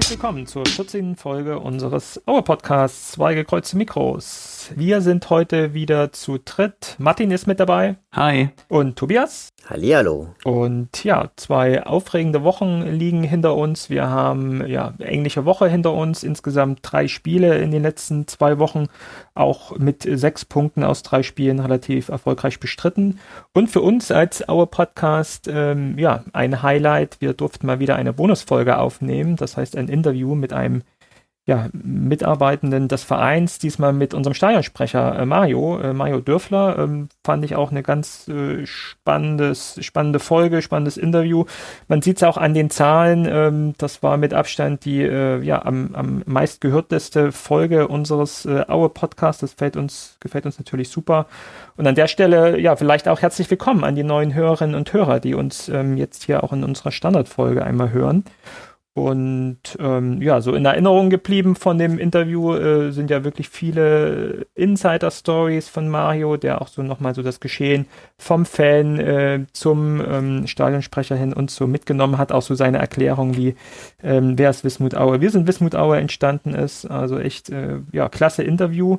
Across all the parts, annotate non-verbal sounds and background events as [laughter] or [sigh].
Herzlich willkommen zur 14. Folge unseres Aue Podcasts Zwei gekreuzte Mikros. Wir sind heute wieder zu dritt. Martin ist mit dabei. Hi. Und Tobias. Hallihallo. Und ja, zwei aufregende Wochen liegen hinter uns. Wir haben ja englische Woche hinter uns. Insgesamt drei Spiele in den letzten zwei Wochen. Auch mit sechs Punkten aus drei Spielen relativ erfolgreich bestritten. Und für uns als Aue Podcast, ähm, ja, ein Highlight. Wir durften mal wieder eine Bonusfolge aufnehmen. Das heißt, ein Interview mit einem ja, Mitarbeitenden des Vereins, diesmal mit unserem Stadionsprecher äh, Mario, äh, Mario Dürfler, ähm, fand ich auch eine ganz äh, spannendes, spannende Folge, spannendes Interview. Man sieht es auch an den Zahlen, ähm, das war mit Abstand die äh, ja, am, am meistgehörteste Folge unseres äh, Aue Podcasts. Das gefällt uns, gefällt uns natürlich super. Und an der Stelle, ja, vielleicht auch herzlich willkommen an die neuen Hörerinnen und Hörer, die uns ähm, jetzt hier auch in unserer Standardfolge einmal hören. Und ähm, ja, so in Erinnerung geblieben von dem Interview äh, sind ja wirklich viele Insider-Stories von Mario, der auch so nochmal so das Geschehen vom Fan äh, zum ähm, Stadionsprecher hin und so mitgenommen hat. Auch so seine Erklärung, wie ähm, wer ist Wismut Aue, wir sind Wismut Aue entstanden ist. Also echt, äh, ja, klasse Interview.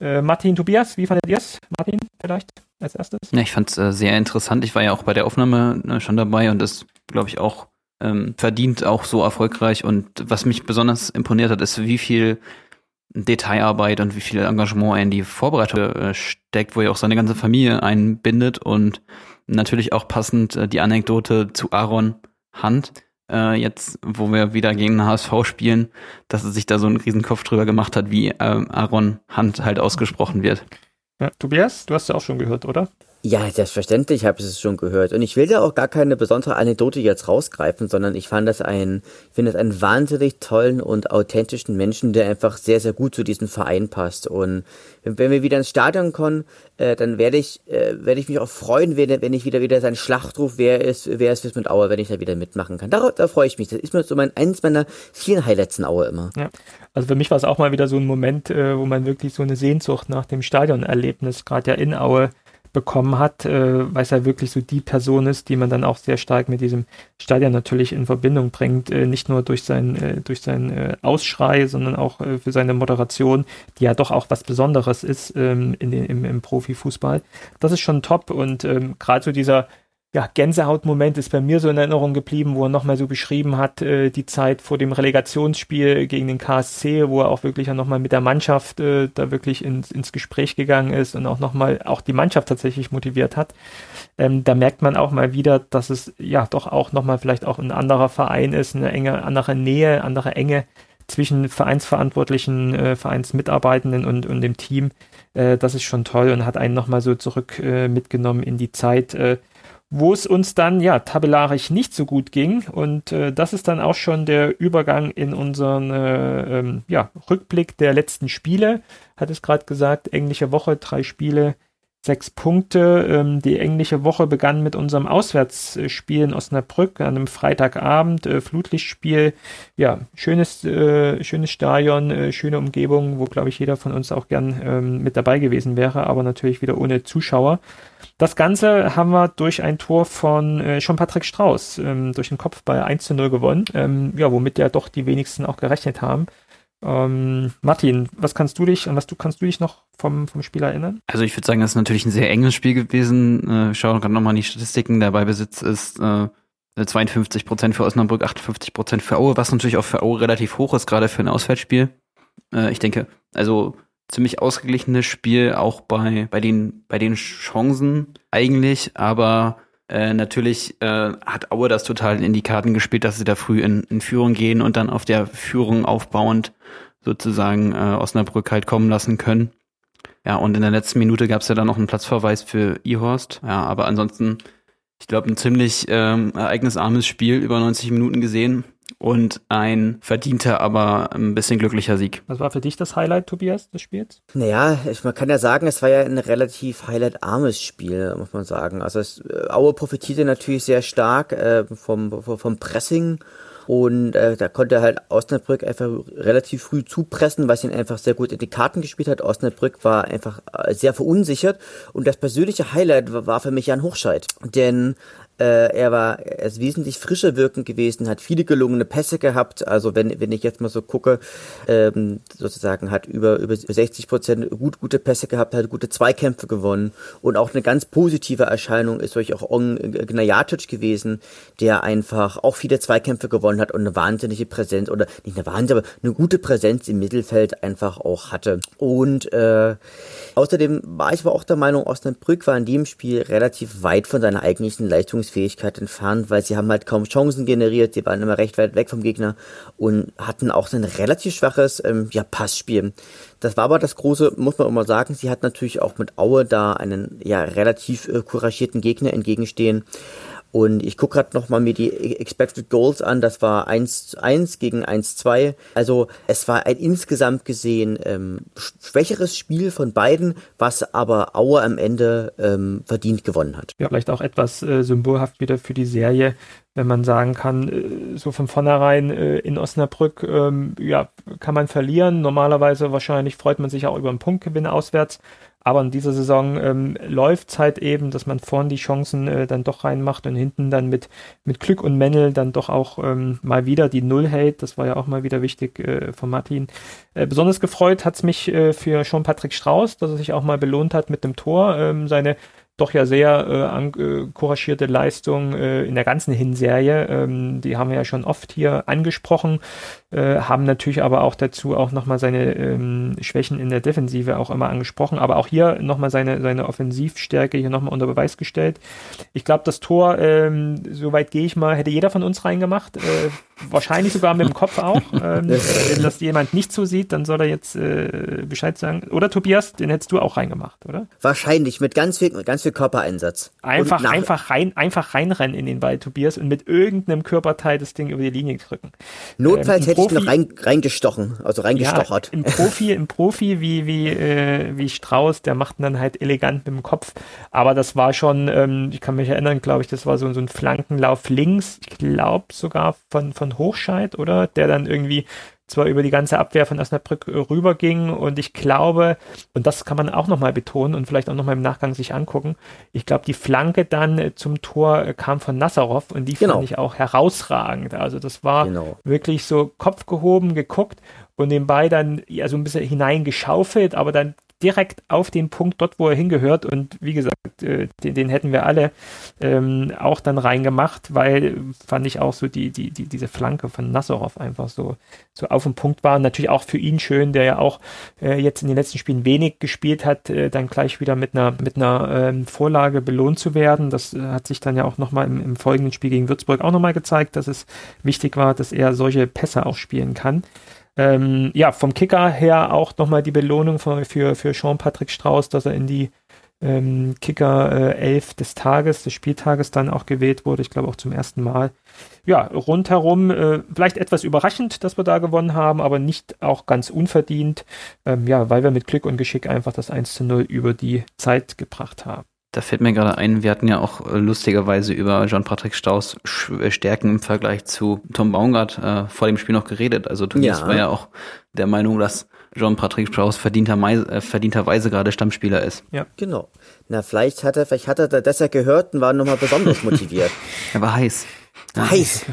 Äh, Martin, Tobias, wie fandet ihr es? Martin, vielleicht als erstes? Ja, ich fand es äh, sehr interessant. Ich war ja auch bei der Aufnahme ne, schon dabei und das, glaube ich, auch ähm, verdient auch so erfolgreich. Und was mich besonders imponiert hat, ist, wie viel Detailarbeit und wie viel Engagement er in die Vorbereitung äh, steckt, wo er auch seine ganze Familie einbindet und natürlich auch passend äh, die Anekdote zu Aaron Hunt. Äh, jetzt, wo wir wieder gegen den HSV spielen, dass er sich da so einen Riesenkopf drüber gemacht hat, wie ähm, Aaron Hunt halt ausgesprochen wird. Ja, Tobias, du hast ja auch schon gehört, oder? Ja, selbstverständlich habe ich es schon gehört. Und ich will da auch gar keine besondere Anekdote jetzt rausgreifen, sondern ich fand das ein, finde das einen wahnsinnig tollen und authentischen Menschen, der einfach sehr, sehr gut zu diesem Verein passt. Und wenn wir wieder ins Stadion kommen, äh, dann werde ich, äh, werde ich mich auch freuen, wenn, wenn ich wieder wieder sein Schlachtruf, wer ist, wer ist mit Aue, wenn ich da wieder mitmachen kann. Da, da freue ich mich. Das ist mir so mein, eins meiner vielen Highlights in Aue immer. Ja. Also für mich war es auch mal wieder so ein Moment, äh, wo man wirklich so eine Sehnsucht nach dem Stadionerlebnis, gerade ja in Aue, bekommen hat, äh, weil es ja wirklich so die Person ist, die man dann auch sehr stark mit diesem Stadion natürlich in Verbindung bringt, äh, nicht nur durch sein, äh, durch sein äh, Ausschrei, sondern auch äh, für seine Moderation, die ja doch auch was Besonderes ist ähm, in den, im, im Profifußball. Das ist schon top und ähm, gerade so dieser ja, Gänsehautmoment ist bei mir so in Erinnerung geblieben, wo er nochmal so beschrieben hat, äh, die Zeit vor dem Relegationsspiel gegen den KSC, wo er auch wirklich nochmal mit der Mannschaft äh, da wirklich ins, ins Gespräch gegangen ist und auch nochmal auch die Mannschaft tatsächlich motiviert hat. Ähm, da merkt man auch mal wieder, dass es ja doch auch nochmal vielleicht auch ein anderer Verein ist, eine enge, andere Nähe, andere Enge zwischen Vereinsverantwortlichen, äh, Vereinsmitarbeitenden und, und dem Team. Äh, das ist schon toll und hat einen nochmal so zurück äh, mitgenommen in die Zeit, äh, wo es uns dann ja tabellarisch nicht so gut ging. Und äh, das ist dann auch schon der Übergang in unseren äh, ähm, ja, Rückblick der letzten Spiele. Hat es gerade gesagt, englische Woche, drei Spiele, sechs Punkte. Ähm, die englische Woche begann mit unserem Auswärtsspiel in Osnabrück an einem Freitagabend, äh, Flutlichtspiel. Ja, schönes, äh, schönes Stadion, äh, schöne Umgebung, wo, glaube ich, jeder von uns auch gern ähm, mit dabei gewesen wäre, aber natürlich wieder ohne Zuschauer. Das Ganze haben wir durch ein Tor von äh, schon Patrick Strauß ähm, durch den Kopf bei 1 zu 0 gewonnen, ähm, ja, womit ja doch die wenigsten auch gerechnet haben. Ähm, Martin, was kannst du dich, an was du kannst du dich noch vom, vom Spiel erinnern? Also ich würde sagen, das ist natürlich ein sehr enges Spiel gewesen. Äh, schauen gerade nochmal in die Statistiken. Der Beibesitz ist äh, 52 Prozent für Osnabrück, 58 Prozent für Aue, was natürlich auch für Aue relativ hoch ist, gerade für ein Auswärtsspiel. Äh, ich denke, also ziemlich ausgeglichenes Spiel, auch bei, bei, den, bei den Chancen eigentlich, aber äh, natürlich äh, hat Aue das total in die Karten gespielt, dass sie da früh in, in Führung gehen und dann auf der Führung aufbauend sozusagen äh, Osnabrück halt kommen lassen können. Ja, und in der letzten Minute gab es ja dann noch einen Platzverweis für Ihorst. Ja, aber ansonsten, ich glaube, ein ziemlich ähm, ereignisarmes Spiel, über 90 Minuten gesehen und ein verdienter, aber ein bisschen glücklicher Sieg. Was war für dich das Highlight, Tobias, des Spiels? Naja, ich, man kann ja sagen, es war ja ein relativ highlightarmes Spiel, muss man sagen. Also es, äh, Aue profitierte natürlich sehr stark äh, vom, vom Pressing und äh, da konnte halt Osnabrück einfach relativ früh zupressen, was ihn einfach sehr gut in die Karten gespielt hat. Osnabrück war einfach äh, sehr verunsichert. Und das persönliche Highlight war, war für mich Jan Hochscheid. Denn Äh, er war er ist wesentlich frischer wirkend gewesen, hat viele gelungene Pässe gehabt. Also wenn, wenn ich jetzt mal so gucke, ähm, sozusagen hat über, über 60 Prozent gut, gute Pässe gehabt, hat gute Zweikämpfe gewonnen. Und auch eine ganz positive Erscheinung ist durch auch On Gnajatic gewesen, der einfach auch viele Zweikämpfe gewonnen hat und eine wahnsinnige Präsenz, oder nicht eine wahnsinnige, aber eine gute Präsenz im Mittelfeld einfach auch hatte. Und äh, außerdem war ich aber auch der Meinung, Osnabrück war in dem Spiel relativ weit von seiner eigentlichen Leistungsfähigkeit entfernt, weil sie haben halt kaum Chancen generiert, sie waren immer recht weit weg vom Gegner und hatten auch ein relativ schwaches ähm, ja, Passspiel. Das war aber das große, muss man immer sagen, sie hat natürlich auch mit Aue da einen ja relativ äh, couragierten Gegner entgegenstehen. Und ich gucke gerade nochmal mir die Expected Goals an. Das war 1-1 gegen 1-2. Also es war ein insgesamt gesehen ähm, schwächeres Spiel von beiden, was aber Aue am Ende ähm, verdient gewonnen hat. Ja, vielleicht auch etwas äh, symbolhaft wieder für die Serie, wenn man sagen kann, äh, so von vornherein äh, in Osnabrück, ähm, ja, kann man verlieren. Normalerweise wahrscheinlich freut man sich auch über einen Punktgewinn auswärts. Aber in dieser Saison ähm, läuft es halt eben, dass man vorn die Chancen äh, dann doch reinmacht und hinten dann mit, mit Glück und Männel dann doch auch ähm, mal wieder die Null hält. Das war ja auch mal wieder wichtig äh, von Martin. Äh, besonders gefreut hat es mich äh, für Jean-Patrick Strauß, dass er sich auch mal belohnt hat mit dem Tor. Ähm, seine doch ja sehr äh, äh, couragierte Leistung äh, in der ganzen Hinserie. Ähm, die haben wir ja schon oft hier angesprochen, äh, haben natürlich aber auch dazu auch nochmal seine ähm, Schwächen in der Defensive auch immer angesprochen, aber auch hier nochmal seine, seine Offensivstärke hier nochmal unter Beweis gestellt. Ich glaube, das Tor, ähm, soweit gehe ich mal, hätte jeder von uns reingemacht. Äh, wahrscheinlich sogar mit dem Kopf auch. [laughs] Ähm, wenn das jemand nicht so sieht, dann soll er jetzt äh, Bescheid sagen. Oder Tobias, den hättest du auch reingemacht, oder? Wahrscheinlich, mit ganz viel, mit ganz viel Körpereinsatz. Einfach, einfach rein, einfach reinrennen in den Ball, Tobias, und mit irgendeinem Körperteil das Ding über die Linie drücken. Notfalls ähm, hätte Profi, ich noch rein, reingestochen, also reingestochert. Ja, Im Profi, im Profi wie, wie, äh, wie Strauß, der macht dann halt elegant mit dem Kopf. Aber das war schon, ähm, ich kann mich erinnern, glaube ich, das war so, so ein Flankenlauf links, ich glaube sogar von, von Hochscheid, oder? Der dann irgendwie zwar über die ganze Abwehr von Osnabrück äh, rüberging und ich glaube, und das kann man auch nochmal betonen und vielleicht auch nochmal im Nachgang sich angucken, ich glaube, die Flanke dann äh, zum Tor äh, kam von Nazarov und die genau. fand ich auch herausragend. Also das war genau. wirklich so Kopf gehoben, geguckt und nebenbei dann ja so ein bisschen hineingeschaufelt, aber dann direkt auf den Punkt dort, wo er hingehört. Und wie gesagt, äh, den, den, hätten wir alle ähm, auch dann reingemacht, weil fand ich auch so die, die, die, diese Flanke von Nasserov einfach so, so auf den Punkt war. Und natürlich auch für ihn schön, der ja auch äh, jetzt in den letzten Spielen wenig gespielt hat, äh, dann gleich wieder mit einer, mit einer ähm, Vorlage belohnt zu werden. Das äh, hat sich dann ja auch nochmal im, im folgenden Spiel gegen Würzburg auch nochmal gezeigt, dass es wichtig war, dass er solche Pässe auch spielen kann. Ähm, ja, vom Kicker her auch nochmal die Belohnung für, für, für Jean-Patrick Strauß, dass er in die ähm, Kicker äh, 11 des Tages, des Spieltages dann auch gewählt wurde. Ich glaube auch zum ersten Mal. Ja, rundherum äh, vielleicht etwas überraschend, dass wir da gewonnen haben, aber nicht auch ganz unverdient. Ähm, ja, weil wir mit Glück und Geschick einfach das 1 zu 0 über die Zeit gebracht haben. Da fällt mir gerade ein, wir hatten ja auch äh, lustigerweise über Jean-Patrick Staus äh, Stärken im Vergleich zu Tom Baumgart äh, vor dem Spiel noch geredet. Also Tobias ja. war ja auch der Meinung, dass Jean-Patrick Strauß verdienter, äh, verdienterweise gerade Stammspieler ist. Ja, genau. Na, vielleicht hat er, vielleicht hat er das ja gehört und war nochmal besonders [laughs] motiviert. er war heiß. Heiß.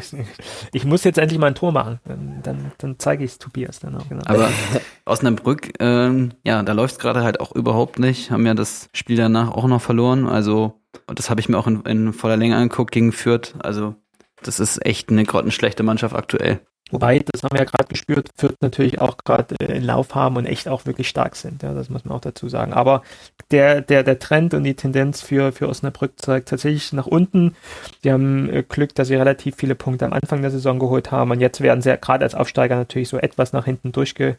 Ich muss jetzt endlich mal ein Tor machen. Dann, dann, dann zeige ich es Tobias dann auch. Genau. Aber Osnabrück, ähm, ja, da läuft es gerade halt auch überhaupt nicht. Haben ja das Spiel danach auch noch verloren. Also, und das habe ich mir auch in, in voller Länge angeguckt gegen Fürth. Also, das ist echt eine grottenschlechte Mannschaft aktuell. Wobei, das haben wir ja gerade gespürt, Fürth natürlich auch gerade äh, Lauf haben und echt auch wirklich stark sind. Ja, das muss man auch dazu sagen. Aber der, der, der Trend und die Tendenz für, für Osnabrück zeigt tatsächlich nach unten. Die haben äh, Glück, dass sie relativ viele Punkte am Anfang der Saison geholt haben und jetzt werden sie gerade als Aufsteiger natürlich so etwas nach hinten durchge,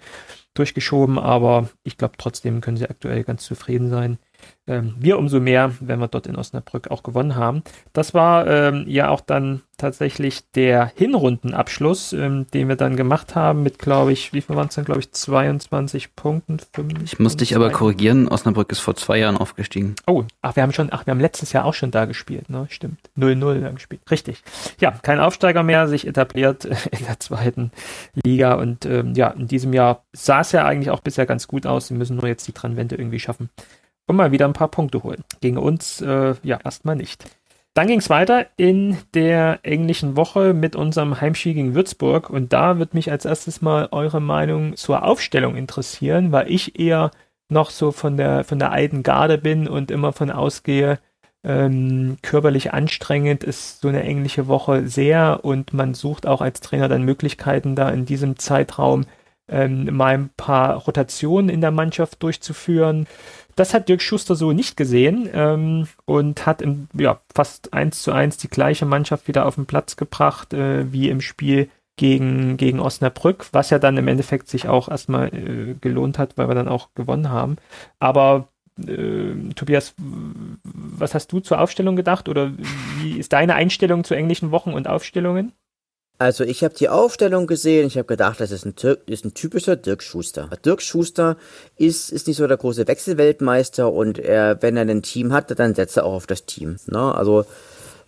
durchgeschoben, aber ich glaube trotzdem können sie aktuell ganz zufrieden sein ähm, wir umso mehr, wenn wir dort in Osnabrück auch gewonnen haben. Das war ähm, ja auch dann tatsächlich der Hinrundenabschluss, ähm, den wir dann gemacht haben mit, glaube ich, wie viel waren es dann, glaube ich, 22 Punkten. 5, ich muss dich aber korrigieren, Osnabrück ist vor zwei Jahren aufgestiegen. Oh, ach, wir haben schon, ach, wir haben letztes Jahr auch schon da gespielt, ne? Stimmt. 0-0 da gespielt. Richtig. Ja, kein Aufsteiger mehr, sich etabliert [laughs] in der zweiten Liga und ähm, ja, in diesem Jahr sah es ja eigentlich auch bisher ganz gut aus. Sie müssen nur jetzt die Trennwende irgendwie schaffen und mal wieder ein paar Punkte holen. Gegen uns, äh, ja, erstmal nicht. Dann ging es weiter in der englischen Woche mit unserem Heimspiel gegen Würzburg und da wird mich als erstes mal eure Meinung zur Aufstellung interessieren, weil ich eher noch so von der von der alten Garde bin und immer von ausgehe, ähm, körperlich anstrengend ist so eine englische Woche sehr und man sucht auch als Trainer dann Möglichkeiten, da in diesem Zeitraum ähm, mal ein paar Rotationen in der Mannschaft durchzuführen. Das hat Dirk Schuster so nicht gesehen ähm, und hat im, ja, fast eins zu eins die gleiche Mannschaft wieder auf den Platz gebracht äh, wie im Spiel gegen, gegen Osnabrück, was ja dann im Endeffekt sich auch erstmal äh, gelohnt hat, weil wir dann auch gewonnen haben. Aber äh, Tobias, was hast du zur Aufstellung gedacht oder wie ist deine Einstellung zu englischen Wochen und Aufstellungen? Also ich habe die Aufstellung gesehen, ich habe gedacht, das ist ein, ist ein typischer Dirk Schuster. Dirk Schuster ist, ist nicht so der große Wechselweltmeister und er, wenn er ein Team hat, dann setzt er auch auf das Team. Ne? Also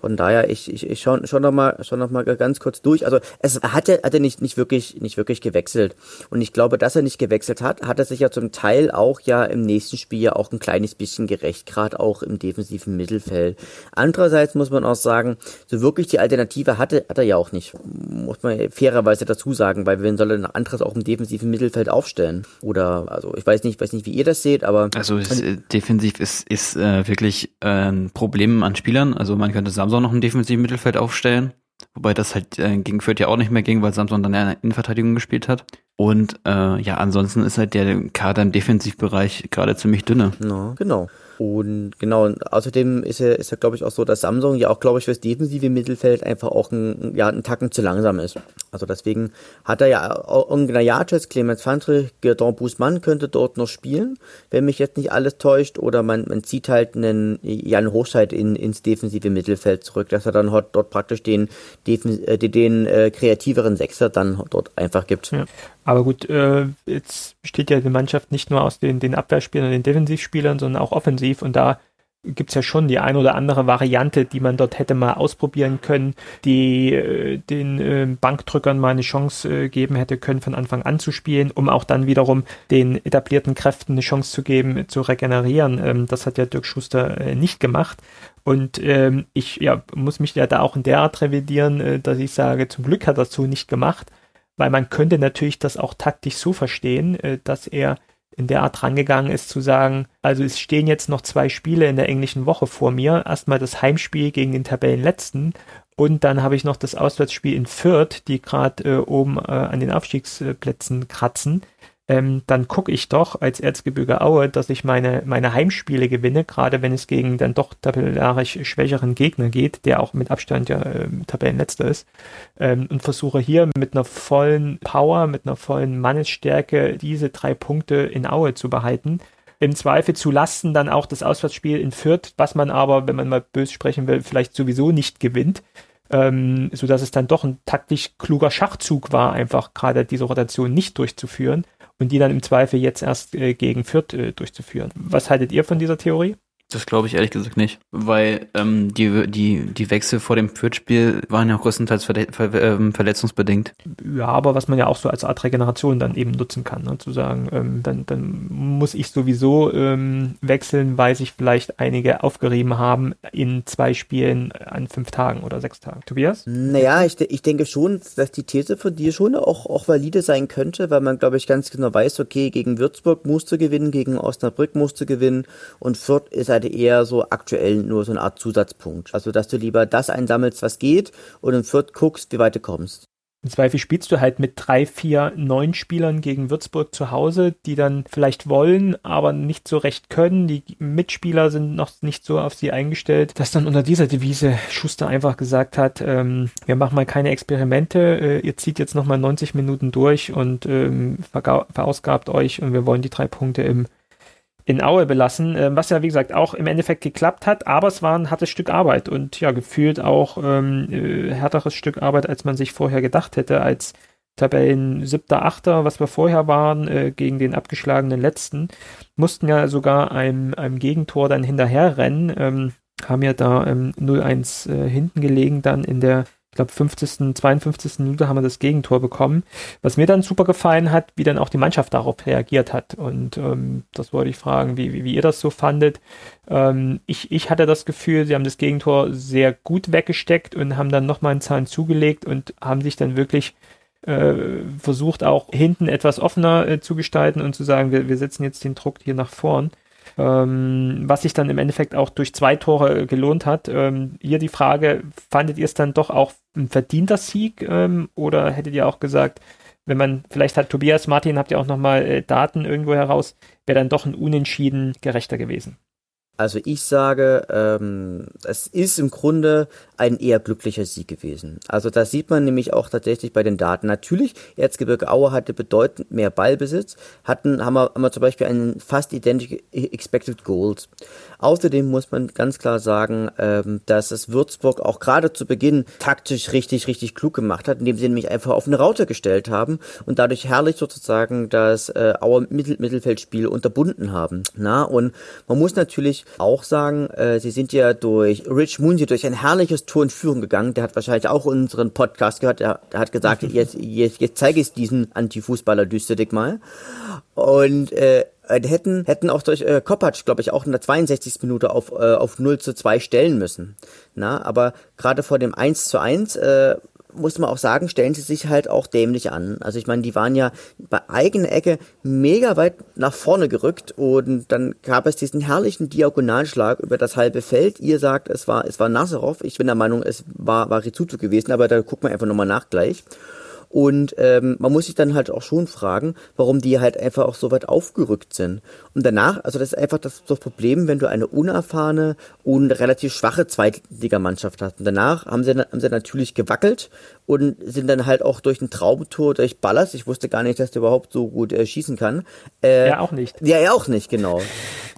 von daher, ich, ich, ich schau, schau noch mal, schau noch mal ganz kurz durch. Also es hat er, hat er nicht, nicht wirklich, nicht wirklich gewechselt. Und ich glaube, dass er nicht gewechselt hat, hat er sich ja zum Teil auch ja im nächsten Spiel ja auch ein kleines bisschen gerecht, gerade auch im defensiven Mittelfeld. Andererseits muss man auch sagen, so wirklich die Alternative hatte, hat er ja auch nicht. Muss man fairerweise dazu sagen, weil wen soll er ein anderes auch im defensiven Mittelfeld aufstellen? Oder, also ich weiß nicht, weiß nicht, wie ihr das seht, aber. Also es, äh, defensiv ist, ist äh, wirklich äh, ein Problem an Spielern. Also man könnte sagen, Samson noch ein defensives Mittelfeld aufstellen. Wobei das halt äh, gegen Fürth ja auch nicht mehr ging, weil Samson dann in Innenverteidigung gespielt hat. Und äh, ja, ansonsten ist halt der Kader im Defensivbereich gerade ziemlich dünne. No, genau. Und genau, und außerdem ist er, ist er glaube ich, auch so, dass Samsung ja auch, glaube ich, fürs defensive Mittelfeld einfach auch ein, ja, ein Tacken zu langsam ist. Also deswegen hat er ja auch Gnajacez, Clemens Fandre, Gerdon Busmann könnte dort noch spielen, wenn mich jetzt nicht alles täuscht, oder man, man zieht halt einen Jan Hochscheid in, ins defensive Mittelfeld zurück, dass er dann dort, dort praktisch den, den, äh, den äh, kreativeren Sechser dann dort einfach gibt. Ja. Aber gut, äh, jetzt besteht ja die Mannschaft nicht nur aus den, den Abwehrspielern und den Defensivspielern, sondern auch offensiv. Und da gibt es ja schon die ein oder andere Variante, die man dort hätte mal ausprobieren können, die äh, den äh, Bankdrückern mal eine Chance äh, geben hätte können, von Anfang an zu spielen, um auch dann wiederum den etablierten Kräften eine Chance zu geben, zu regenerieren. Ähm, das hat ja Dirk Schuster äh, nicht gemacht. Und ähm, ich ja, muss mich ja da auch in der Art revidieren, äh, dass ich sage, zum Glück hat er so nicht gemacht, weil man könnte natürlich das auch taktisch so verstehen, äh, dass er in der Art rangegangen ist zu sagen, also es stehen jetzt noch zwei Spiele in der englischen Woche vor mir. Erstmal das Heimspiel gegen den Tabellenletzten und dann habe ich noch das Auswärtsspiel in Fürth, die gerade äh, oben äh, an den Aufstiegsplätzen kratzen ähm, dann gucke ich doch als Erzgebirge Aue, dass ich meine, meine Heimspiele gewinne, gerade wenn es gegen dann doch tabellarisch schwächeren Gegner geht, der auch mit Abstand ja äh, Tabellenletzter ist, ähm, und versuche hier mit einer vollen Power, mit einer vollen Mannesstärke diese drei Punkte in Aue zu behalten. Im Zweifel zu Lasten dann auch das Auswärtsspiel in Fürth, was man aber, wenn man mal böse sprechen will, vielleicht sowieso nicht gewinnt. Ähm, so dass es dann doch ein taktisch kluger Schachzug war, einfach gerade diese Rotation nicht durchzuführen und die dann im Zweifel jetzt erst äh, gegen Fürth äh, durchzuführen. Was haltet ihr von dieser Theorie? Das glaube ich ehrlich gesagt nicht, weil ähm, die, die, die Wechsel vor dem Fürth-Spiel waren ja größtenteils ver ver ähm, verletzungsbedingt. Ja, aber was man ja auch so als Art Regeneration dann eben nutzen kann, ne? zu sagen, ähm, dann, dann muss ich sowieso ähm, wechseln, weil sich vielleicht einige aufgerieben haben in zwei Spielen an fünf Tagen oder sechs Tagen. Tobias? Naja, ich, ich denke schon, dass die These von dir schon auch, auch valide sein könnte, weil man, glaube ich, ganz genau weiß, okay, gegen Würzburg musst du gewinnen, gegen Osnabrück musst du gewinnen und Fürth ist halt eher so aktuell nur so eine Art Zusatzpunkt. Also, dass du lieber das einsammelst, was geht und im Viert guckst, wie weit du kommst. Im Zweifel spielst du halt mit drei, vier, neun Spielern gegen Würzburg zu Hause, die dann vielleicht wollen, aber nicht so recht können. Die Mitspieler sind noch nicht so auf sie eingestellt, dass dann unter dieser Devise Schuster einfach gesagt hat, ähm, wir machen mal keine Experimente, äh, ihr zieht jetzt nochmal 90 Minuten durch und ähm, verausgabt euch und wir wollen die drei Punkte im in Aue belassen, äh, was ja wie gesagt auch im Endeffekt geklappt hat, aber es war ein hartes Stück Arbeit und ja, gefühlt auch ähm, äh, härteres Stück Arbeit, als man sich vorher gedacht hätte, als Tabellen siebter, achter, was wir vorher waren, äh, gegen den abgeschlagenen letzten, mussten ja sogar einem, einem Gegentor dann hinterherrennen, ähm, haben ja da ähm, 0-1 äh, hinten gelegen dann in der ich glaube 50., 52. Minute haben wir das Gegentor bekommen. Was mir dann super gefallen hat, wie dann auch die Mannschaft darauf reagiert hat. Und ähm, das wollte ich fragen, wie, wie, wie ihr das so fandet. Ähm, ich, ich hatte das Gefühl, sie haben das Gegentor sehr gut weggesteckt und haben dann nochmal einen Zahn zugelegt und haben sich dann wirklich äh, versucht, auch hinten etwas offener äh, zu gestalten und zu sagen, wir, wir setzen jetzt den Druck hier nach vorn ähm, was sich dann im Endeffekt auch durch zwei Tore gelohnt hat. Ähm, hier die Frage, fandet ihr es dann doch auch ein verdienter Sieg ähm, oder hättet ihr auch gesagt, wenn man, vielleicht hat Tobias Martin, habt ihr auch nochmal äh, Daten irgendwo heraus, wäre dann doch ein Unentschieden gerechter gewesen? Also ich sage, ähm, es ist im Grunde ein eher glücklicher Sieg gewesen. Also das sieht man nämlich auch tatsächlich bei den Daten. Natürlich, Erzgebirge Aue hatte bedeutend mehr Ballbesitz, hatten, haben wir, haben wir zum Beispiel einen fast identischen Expected Goals. Außerdem muss man ganz klar sagen, ähm, dass es Würzburg auch gerade zu Beginn taktisch richtig, richtig klug gemacht hat, indem sie nämlich einfach auf eine Raute gestellt haben und dadurch herrlich sozusagen das äh, Auer Mittel Mittelfeldspiel unterbunden haben. Na, und man muss natürlich auch sagen, äh, sie sind ja durch Rich Mooney durch ein herrliches Tor in Führung gegangen. Der hat wahrscheinlich auch unseren Podcast gehört. Der, der hat gesagt, [laughs] jetzt, jetzt, jetzt zeige ich diesen Anti-Fußballer düster dich mal. Und äh, hätten, hätten auch durch äh, Kopacz, glaube ich, auch in der 62. Minute auf, äh, auf 0 zu 2 stellen müssen. Na, aber gerade vor dem 1 zu 1 äh, muss man auch sagen, stellen sie sich halt auch dämlich an. Also ich meine, die waren ja bei eigener Ecke mega weit nach vorne gerückt und dann gab es diesen herrlichen Diagonalschlag über das halbe Feld. Ihr sagt, es war, es war Nazarov. Ich bin der Meinung, es war, war Rizuto gewesen, aber da gucken wir einfach nochmal nach gleich. Und ähm, man muss sich dann halt auch schon fragen, warum die halt einfach auch so weit aufgerückt sind. Und danach, also das ist einfach das, das Problem, wenn du eine unerfahrene und relativ schwache Zweitligamannschaft hast. Und danach haben sie, haben sie natürlich gewackelt und sind dann halt auch durch ein Traumtor durch Ballers. Ich wusste gar nicht, dass der überhaupt so gut äh, schießen kann. Äh, ja, auch nicht. Ja, er auch nicht, genau.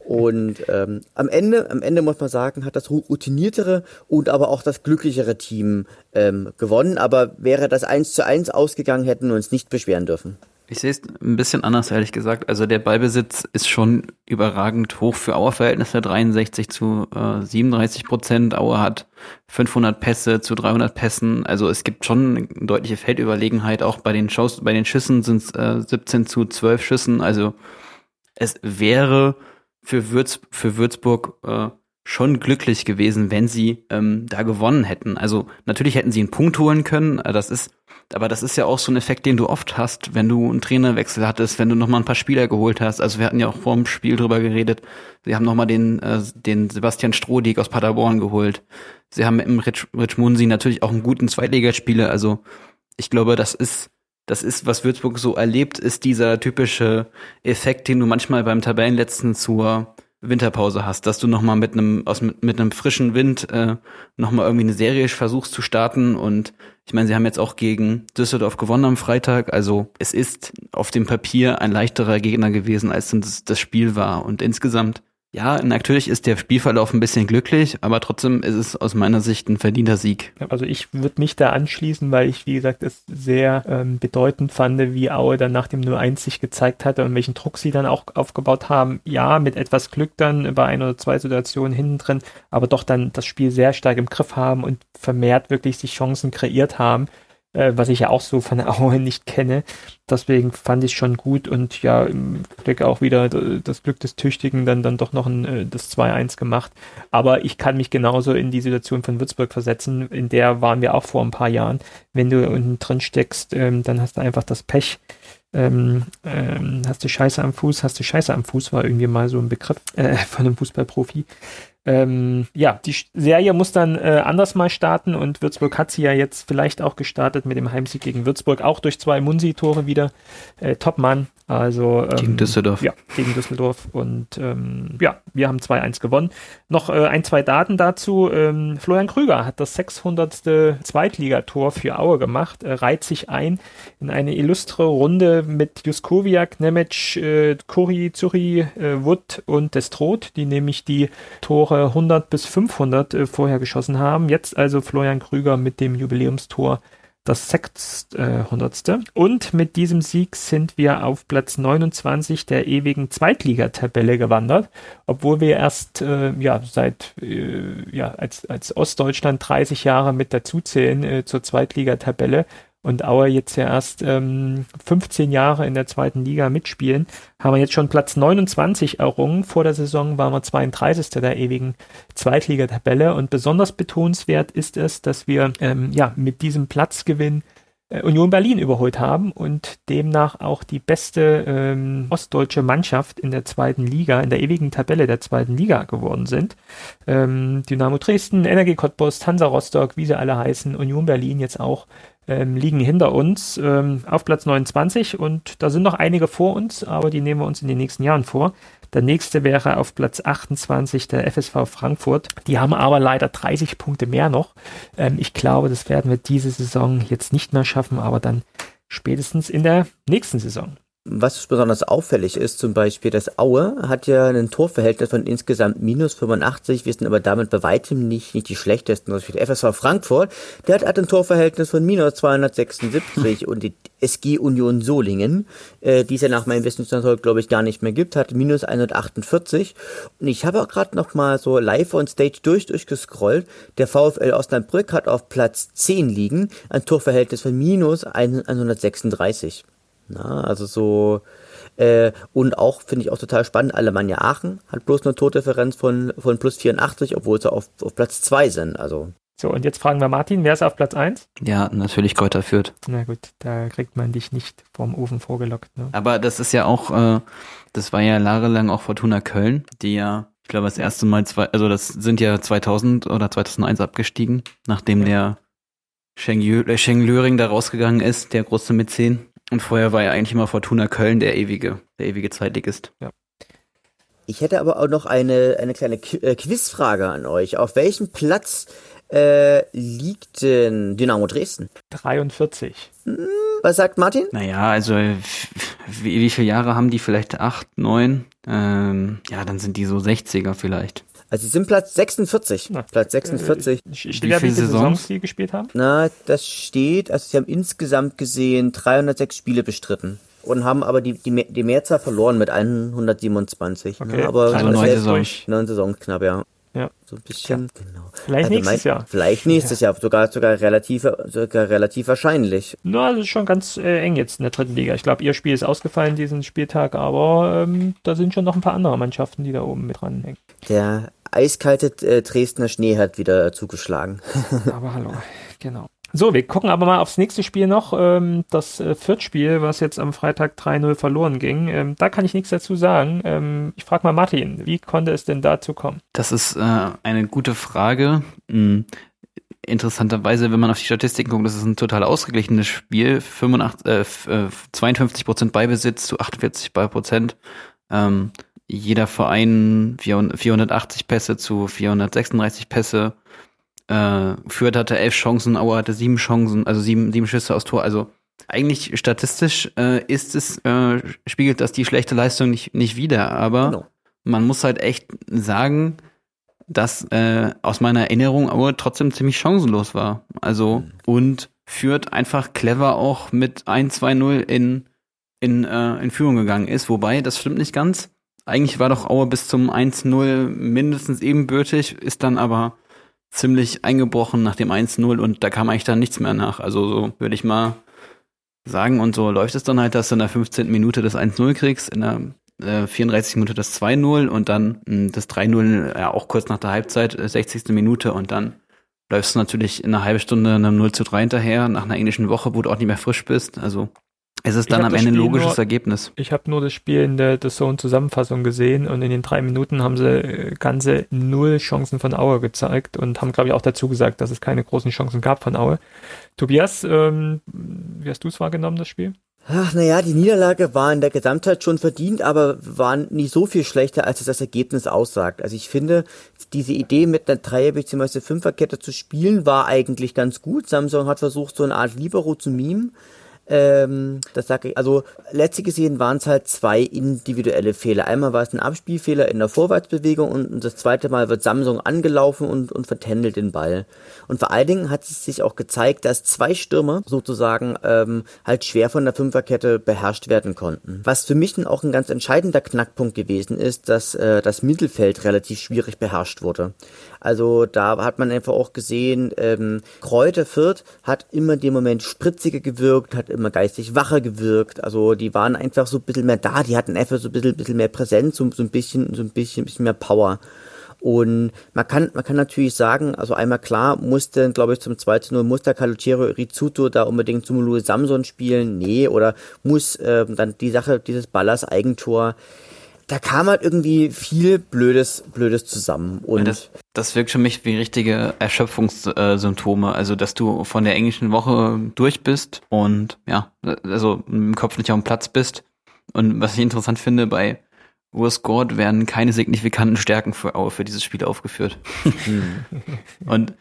Und ähm, am Ende, am Ende muss man sagen, hat das routiniertere und aber auch das glücklichere Team ähm, gewonnen. Aber wäre das eins zu eins ausgegangen, hätten wir uns nicht beschweren dürfen. Ich sehe es ein bisschen anders, ehrlich gesagt. Also der Ballbesitz ist schon überragend hoch für Auer-Verhältnisse, 63 zu äh, 37 Prozent. Auer hat 500 Pässe zu 300 Pässen. Also es gibt schon eine deutliche Feldüberlegenheit. Auch bei den, Schaus bei den Schüssen sind es äh, 17 zu 12 Schüssen. Also es wäre für, Würz für Würzburg äh, schon glücklich gewesen, wenn sie ähm, da gewonnen hätten. Also natürlich hätten sie einen Punkt holen können. Äh, das ist, aber das ist ja auch so ein Effekt, den du oft hast, wenn du einen Trainerwechsel hattest, wenn du noch mal ein paar Spieler geholt hast. Also wir hatten ja auch vor dem Spiel drüber geredet. Sie haben noch mal den äh, den Sebastian Strohdig aus Paderborn geholt. Sie haben im Rich, Rich Munsi natürlich auch einen guten Zweitligaspieler. Also ich glaube, das ist das ist, was Würzburg so erlebt, ist dieser typische Effekt, den du manchmal beim Tabellenletzten zur Winterpause hast, dass du nochmal mit einem aus mit, mit einem frischen Wind äh, nochmal irgendwie eine Serie versuchst zu starten. Und ich meine, sie haben jetzt auch gegen Düsseldorf gewonnen am Freitag, also es ist auf dem Papier ein leichterer Gegner gewesen, als das Spiel war. Und insgesamt ja, natürlich ist der Spielverlauf ein bisschen glücklich, aber trotzdem ist es aus meiner Sicht ein verdienter Sieg. Also ich würde mich da anschließen, weil ich, wie gesagt, es sehr ähm, bedeutend fand, wie Aue dann nach dem 0-1 sich gezeigt hatte und welchen Druck sie dann auch aufgebaut haben. Ja, mit etwas Glück dann bei ein oder zwei Situationen hinten drin, aber doch dann das Spiel sehr stark im Griff haben und vermehrt wirklich sich Chancen kreiert haben äh, was ich ja auch so von Aue nicht kenne. Deswegen fand ich schon gut und ja, im Blick auch wieder das Glück des Tüchtigen dann, dann doch noch ein, äh, das 2-1 gemacht. Aber ich kann mich genauso in die Situation von Würzburg versetzen, in der waren wir auch vor ein paar Jahren. Wenn du unten drin steckst, ähm, dann hast du einfach das Pech. Ähm, ähm, hast du Scheiße am Fuß, hast du Scheiße am Fuß, war irgendwie mal so ein Begriff äh, [laughs] von einem Fußballprofi. Ähm, ja, die Serie muss dann äh, anders mal starten und Würzburg hat sie ja jetzt vielleicht auch gestartet mit dem Heimsieg gegen Würzburg, auch durch zwei Munsi-Tore wieder. Äh, Topmann, also ähm, gegen Düsseldorf. Ja, gegen Düsseldorf. Und ähm, ja, wir haben 2-1 gewonnen. Noch äh, ein, zwei Daten dazu. Ähm, Florian Krüger hat das 600. Zweitligator für Aue gemacht, äh, reiht sich ein in eine illustre Runde mit Juskowiak, Nemec, äh, Kuri, Zuri, äh, Wood und Destrot, die nämlich die Tore Woche 100 bis 500 äh, vorher geschossen haben. Jetzt also Florian Krüger mit dem Jubiläumstor das 600. Äh, Und mit diesem Sieg sind wir auf Platz 29 der ewigen Zweitligatabelle gewandert, obwohl wir erst äh, ja seit äh, ja als als Ostdeutschland 30 Jahre mit dazuzählen äh, zur Zweitligatabelle und Aue jetzt ja erst ähm, 15 Jahre in der zweiten Liga mitspielen, haben wir jetzt schon Platz 29 errungen. Vor der Saison waren wir 32. der ewigen Zweitligatabelle und besonders betonenswert ist es, dass wir ähm, ja mit diesem Platzgewinn äh, Union Berlin überholt haben und demnach auch die beste ähm, ostdeutsche Mannschaft in der zweiten Liga, in der ewigen Tabelle der zweiten Liga geworden sind. Ähm, Dynamo Dresden, Energie Cottbus, Hansa Rostock, wie sie alle heißen, Union Berlin jetzt auch ähm, liegen hinter uns ähm, auf Platz 29 und da sind noch einige vor uns, aber die nehmen wir uns in den nächsten Jahren vor. Der nächste wäre auf Platz 28 der FSV Frankfurt. Die haben aber leider 30 Punkte mehr noch. Ähm, ich glaube, das werden wir diese Saison jetzt nicht mehr schaffen, aber dann spätestens in der nächsten Saison. Was besonders auffällig ist, zum Beispiel, dass Aue hat ja ein Torverhältnis von insgesamt minus 85. Wir sind aber damit bei weitem nicht, nicht die schlechtesten. Also der FSV Frankfurt, der hat, hat ein Torverhältnis von minus 276 und die SG Union Solingen, äh, die es ja nach meinem Wissensstand glaube ich, gar nicht mehr gibt, hat minus 148. Und ich habe auch gerade noch mal so live on stage durch, durchgescrollt. Der VfL Osnabrück hat auf Platz 10 liegen, ein Torverhältnis von minus 136. Na, also so, äh, und auch, finde ich auch total spannend, Alemannia Aachen hat bloß eine Tordifferenz von, von plus 84, obwohl sie auf, auf Platz 2 sind. Also. So, und jetzt fragen wir Martin, wer ist auf Platz 1? Ja, natürlich Kräuter führt. Na gut, da kriegt man dich nicht vom Ofen vorgelockt. Ne? Aber das ist ja auch, äh, das war ja jahrelang auch Fortuna Köln, die ja, ich glaube, das erste Mal, zwei, also das sind ja 2000 oder 2001 abgestiegen, nachdem ja. der Scheng, äh, Scheng Löring da rausgegangen ist, der große Mäzen. Und vorher war ja eigentlich immer Fortuna Köln der ewige, der ewige Zweitligist. Ja. Ich hätte aber auch noch eine, eine kleine äh, Quizfrage an euch. Auf welchem Platz äh, liegt denn Dynamo Dresden? 43. Hm, was sagt Martin? Naja, also wie, wie viele Jahre haben die? Vielleicht acht, neun? Ähm, ja, dann sind die so 60er vielleicht. Also sie sind Platz 46. Na, Platz 46. Äh, steht wie viele Saisons sie gespielt haben? Na, das steht, also sie haben insgesamt gesehen 306 Spiele bestritten und haben aber die, die, die Mehrzahl verloren mit 127. Okay. Ja, aber also neun Saisons. Neun Saisons knapp, ja. Ja. So ein bisschen, ja. genau. Vielleicht also nächstes mein, Jahr. Vielleicht nächstes ja. Jahr, sogar, sogar relativ, sogar relativ wahrscheinlich. Na, das ist schon ganz äh, eng jetzt in der dritten Liga. Ich glaube, ihr Spiel ist ausgefallen diesen Spieltag, aber ähm, da sind schon noch ein paar andere Mannschaften, die da oben mit dran hängen. Der eiskalte äh, Dresdner Schnee hat wieder zugeschlagen. [laughs] aber hallo, genau. So, wir gucken aber mal aufs nächste Spiel noch. Ähm, das äh, Viertspiel, was jetzt am Freitag 3-0 verloren ging. Ähm, da kann ich nichts dazu sagen. Ähm, ich frage mal Martin, wie konnte es denn dazu kommen? Das ist äh, eine gute Frage. Hm. Interessanterweise, wenn man auf die Statistiken guckt, das ist ein total ausgeglichenes Spiel. 85, äh, 52 Prozent Beibesitz zu 48 Prozent. Ähm, jeder Verein 480 Pässe zu 436 Pässe. Äh, Fürth hatte elf Chancen, Auer hatte sieben Chancen, also sieben, sieben Schüsse aus Tor. Also eigentlich statistisch äh, ist es, äh, spiegelt das die schlechte Leistung nicht, nicht wider, aber genau. man muss halt echt sagen, dass äh, aus meiner Erinnerung Aue trotzdem ziemlich chancenlos war. Also mhm. und Fürth einfach clever auch mit 1-2-0 in, in, äh, in Führung gegangen ist. Wobei, das stimmt nicht ganz. Eigentlich war doch Aue bis zum 1-0 mindestens ebenbürtig, ist dann aber ziemlich eingebrochen nach dem 1-0 und da kam eigentlich dann nichts mehr nach. Also so würde ich mal sagen und so läuft es dann halt, dass du in der 15. Minute das 1-0 kriegst, in der äh, 34. Minute das 2-0 und dann mh, hm, das 3-0 ja auch kurz nach der Halbzeit, äh, 60. Minute und dann läufst du natürlich in einer halben Stunde einem 0 zu 3 hinterher, nach einer englischen Woche, wo du auch nicht mehr frisch bist. Also es ist dann am Ende ein logisches nur, Ergebnis. Ich habe nur das Spiel in der The Zone Zusammenfassung gesehen und in den drei Minuten haben sie äh, ganze null Chancen von Aue gezeigt und haben, glaube ich, auch dazu gesagt, dass es keine großen Chancen gab von Aue. Tobias, ähm, wie hast du es wahrgenommen, das Spiel? Ach, naja, die Niederlage war in der Gesamtheit schon verdient, aber war nicht so viel schlechter, als es das Ergebnis aussagt. Also ich finde, diese Idee mit einer Dreier- bzw. Fünferkette zu spielen, war eigentlich ganz gut. Samsung hat versucht, so eine Art Libero zu mimen Ähm, das sage ich, also letztlich gesehen waren es halt zwei individuelle Fehler. Einmal war es ein Abspielfehler in der Vorwärtsbewegung und das zweite Mal wird Samsung angelaufen und, und vertändelt den Ball. Und vor allen Dingen hat es sich auch gezeigt, dass zwei Stürmer sozusagen ähm, halt schwer von der Fünferkette beherrscht werden konnten. Was für mich dann auch ein ganz entscheidender Knackpunkt gewesen ist, dass äh, das Mittelfeld relativ schwierig beherrscht wurde. Also da hat man einfach auch gesehen, ähm, Kräuter Fürth hat immer in dem Moment spritziger gewirkt, hat immer geistig wacher gewirkt. Also die waren einfach so ein bisschen mehr da, die hatten einfach so ein bisschen, bisschen mehr Präsenz, so, so ein bisschen, so ein bisschen, bisschen mehr Power. Und man kann, man kann natürlich sagen, also einmal klar, musste, glaube ich, zum 2-0, muss der Calociero Rizzuto da unbedingt zum Louis Samson spielen? Nee, oder muss äh, dann die Sache, dieses Ballers Eigentor, da kam halt irgendwie viel Blödes, Blödes zusammen. Und das, das wirkt für mich wie richtige Erschöpfungssymptome. Also, dass du von der englischen Woche durch bist und ja, also im Kopf nicht auf dem Platz bist. Und was ich interessant finde, bei Urs Gord werden keine signifikanten Stärken für, für dieses Spiel aufgeführt. Hm. und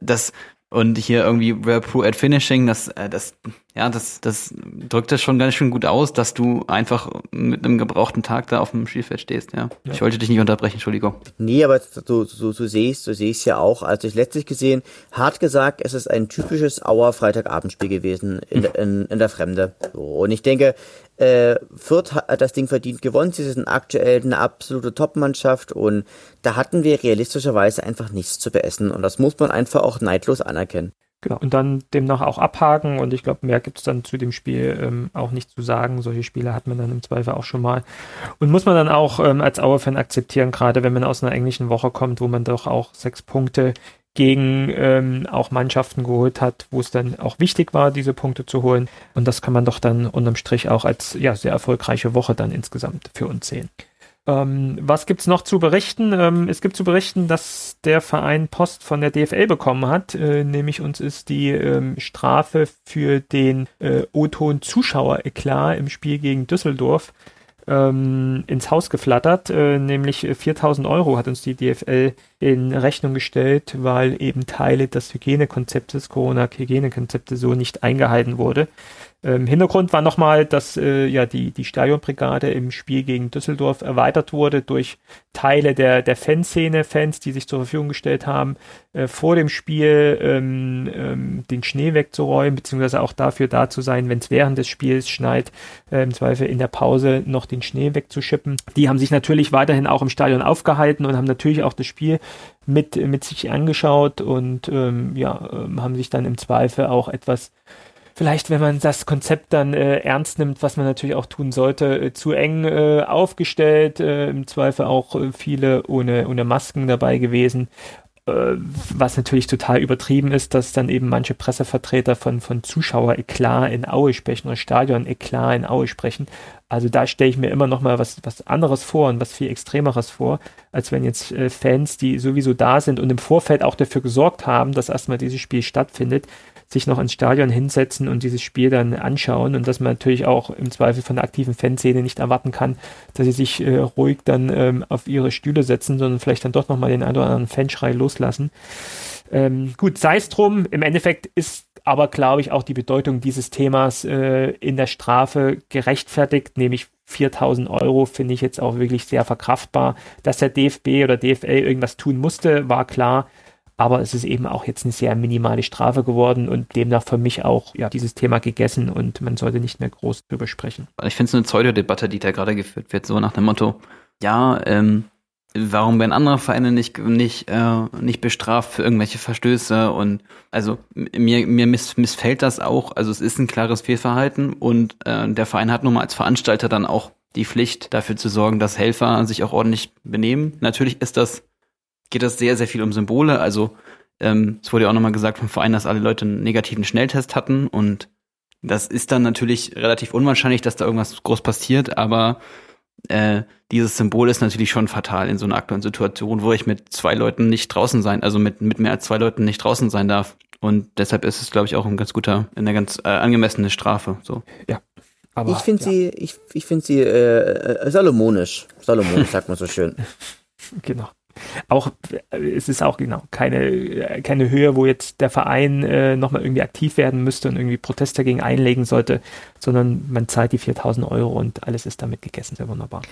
das, und hier irgendwie We're Pro at Finishing, das, äh, das, ja, das, das drückt das schon ganz schön gut aus, dass du einfach mit einem gebrauchten Tag da auf dem Spielfeld stehst, ja. ja. Ich wollte dich nicht unterbrechen, Entschuldigung. Nee, aber so sehe ich so sehe ich ja auch. Also ich letztlich gesehen, hart gesagt, es ist ein typisches Auer Freitagabendspiel gewesen in, in, in der Fremde. So, und ich denke, äh, Fürth hat das Ding verdient gewonnen. Sie sind aktuell eine absolute Top-Mannschaft und da hatten wir realistischerweise einfach nichts zu beessen und das muss man einfach auch neidlos anerkennen. Genau, und dann demnach auch abhaken und ich glaube, mehr gibt es dann zu dem Spiel ähm, auch nicht zu sagen. Solche Spiele hat man dann im Zweifel auch schon mal. Und muss man dann auch ähm, als Auer-Fan akzeptieren, gerade wenn man aus einer englischen Woche kommt, wo man doch auch sechs Punkte gegen ähm, auch Mannschaften geholt hat, wo es dann auch wichtig war, diese Punkte zu holen. Und das kann man doch dann unterm Strich auch als ja, sehr erfolgreiche Woche dann insgesamt für uns sehen. Ähm, was gibt's noch zu berichten? Ähm, es gibt zu berichten, dass der Verein Post von der DFL bekommen hat. Äh, nämlich uns ist die ähm, Strafe für den äh, O-Ton-Zuschauer-Eklat im Spiel gegen Düsseldorf ähm, ins Haus geflattert, äh, nämlich 4000 Euro hat uns die DFL in Rechnung gestellt, weil eben Teile des Hygienekonzeptes, Corona-Hygienekonzepte so nicht eingehalten wurde. Ähm, Hintergrund war nochmal, dass äh, ja die, die Stadionbrigade im Spiel gegen Düsseldorf erweitert wurde durch Teile der, der Fanszene, Fans, die sich zur Verfügung gestellt haben, äh, vor dem Spiel ähm, ähm, den Schnee wegzuräumen, beziehungsweise auch dafür da zu sein, wenn es während des Spiels schneit, äh, im Zweifel in der Pause noch den Schnee wegzuschippen. Die haben sich natürlich weiterhin auch im Stadion aufgehalten und haben natürlich auch das Spiel mit, mit sich angeschaut und ähm, ja, ähm, haben sich dann im Zweifel auch etwas vielleicht, wenn man das Konzept dann äh, ernst nimmt, was man natürlich auch tun sollte, äh, zu eng äh, aufgestellt, äh, im Zweifel auch äh, viele ohne, ohne Masken dabei gewesen. Äh, was natürlich total übertrieben ist, dass dann eben manche Pressevertreter von, von Zuschauer-Eklat in Aue sprechen oder Stadion-Eklat in Aue sprechen. Also da stelle ich mir immer noch mal was, was anderes vor und was viel Extremeres vor, als wenn jetzt äh, Fans, die sowieso da sind und im Vorfeld auch dafür gesorgt haben, dass erstmal dieses Spiel stattfindet, sich noch ins Stadion hinsetzen und dieses Spiel dann anschauen und dass man natürlich auch im Zweifel von der aktiven Fanszene nicht erwarten kann, dass sie sich äh, ruhig dann ähm, auf ihre Stühle setzen, sondern vielleicht dann doch nochmal den einen oder anderen Fanschrei loslassen. Ähm, gut, sei es drum, im Endeffekt ist aber, glaube ich, auch die Bedeutung dieses Themas äh, in der Strafe gerechtfertigt, nämlich 4000 Euro finde ich jetzt auch wirklich sehr verkraftbar. Dass der DFB oder DFL irgendwas tun musste, war klar aber es ist eben auch jetzt eine sehr minimale Strafe geworden und demnach für mich auch ja, dieses Thema gegessen und man sollte nicht mehr groß drüber sprechen. Ich finde es eine Pseudodebatte, die da gerade geführt wird, so nach dem Motto, ja, ähm, warum werden andere Vereine nicht, nicht, äh, nicht bestraft für irgendwelche Verstöße und also mir, mir miss, missfällt das auch, also es ist ein klares Fehlverhalten und äh, der Verein hat nun mal als Veranstalter dann auch die Pflicht, dafür zu sorgen, dass Helfer sich auch ordentlich benehmen. Natürlich ist das geht es sehr, sehr viel um Symbole. Also ähm, es wurde ja auch nochmal gesagt vom Verein, dass alle Leute einen negativen Schnelltest hatten und das ist dann natürlich relativ unwahrscheinlich, dass da irgendwas groß passiert, aber äh, dieses Symbol ist natürlich schon fatal in so einer aktuellen Situation, wo ich mit zwei Leuten nicht draußen sein, also mit, mit mehr als zwei Leuten nicht draußen sein darf. Und deshalb ist es, glaube ich, auch ein ganz guter, eine ganz äh, angemessene Strafe. So. Ja. Aber, ich finde ja. sie, ich, ich finde sie äh, äh, salomonisch. Salomonisch sagt man so schön. [laughs] genau. Auch, es ist auch genau keine, keine Höhe, wo jetzt der Verein äh, nochmal irgendwie aktiv werden müsste und irgendwie Protest dagegen einlegen sollte, sondern man zahlt die 4000 Euro und alles ist damit gegessen. Sehr wunderbar.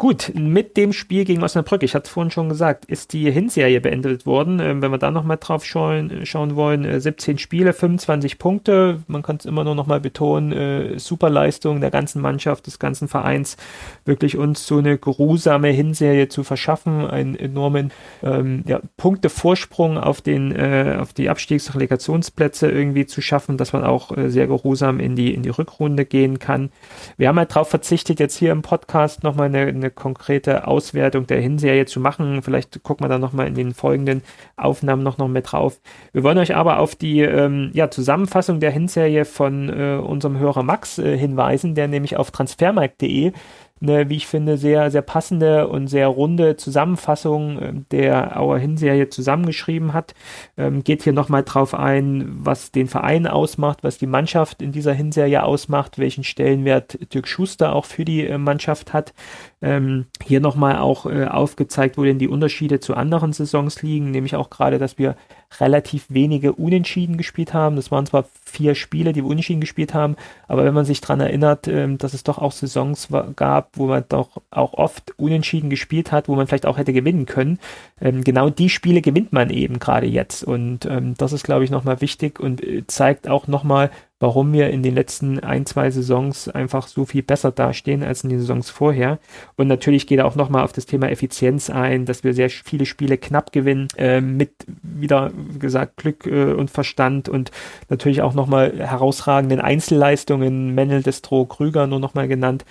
Gut, mit dem Spiel gegen Osnabrück, ich hatte es vorhin schon gesagt, ist die Hinserie beendet worden. Ähm, wenn wir da nochmal drauf schauen, schauen wollen, äh, 17 Spiele, 25 Punkte. Man kann es immer nur nochmal betonen, äh, Superleistung der ganzen Mannschaft, des ganzen Vereins, wirklich uns so eine geruhsame Hinserie zu verschaffen, einen enormen ähm, ja, Punktevorsprung auf, den, äh, auf die Abstiegsrelegationsplätze irgendwie zu schaffen, dass man auch äh, sehr geruhsam in die, in die Rückrunde gehen kann. Wir haben halt darauf verzichtet, jetzt hier im Podcast nochmal eine, eine eine konkrete Auswertung der Hinserie zu machen. Vielleicht gucken wir da nochmal in den folgenden Aufnahmen noch, noch mit drauf. Wir wollen euch aber auf die ähm, ja, Zusammenfassung der Hinserie von äh, unserem Hörer Max äh, hinweisen, der nämlich auf transfermarkt.de eine, wie ich finde, sehr, sehr passende und sehr runde Zusammenfassung äh, der Auer Hinserie zusammengeschrieben hat. Ähm, geht hier nochmal drauf ein, was den Verein ausmacht, was die Mannschaft in dieser Hinserie ausmacht, welchen Stellenwert Dirk Schuster auch für die äh, Mannschaft hat. Ähm, hier nochmal auch äh, aufgezeigt, wo denn die Unterschiede zu anderen Saisons liegen, nämlich auch gerade, dass wir relativ wenige Unentschieden gespielt haben. Das waren zwar vier Spiele, die wir Unentschieden gespielt haben, aber wenn man sich daran erinnert, ähm, dass es doch auch Saisons gab, wo man doch auch oft Unentschieden gespielt hat, wo man vielleicht auch hätte gewinnen können, ähm, genau die Spiele gewinnt man eben gerade jetzt. Und ähm, das ist, glaube ich, nochmal wichtig und äh, zeigt auch nochmal, warum wir in den letzten ein, zwei Saisons einfach so viel besser dastehen als in den Saisons vorher. Und natürlich geht er auch nochmal auf das Thema Effizienz ein, dass wir sehr viele Spiele knapp gewinnen, äh, mit wieder gesagt Glück äh, und Verstand und natürlich auch nochmal herausragenden Einzelleistungen, Mendel, Destro, Krüger nur nochmal genannt,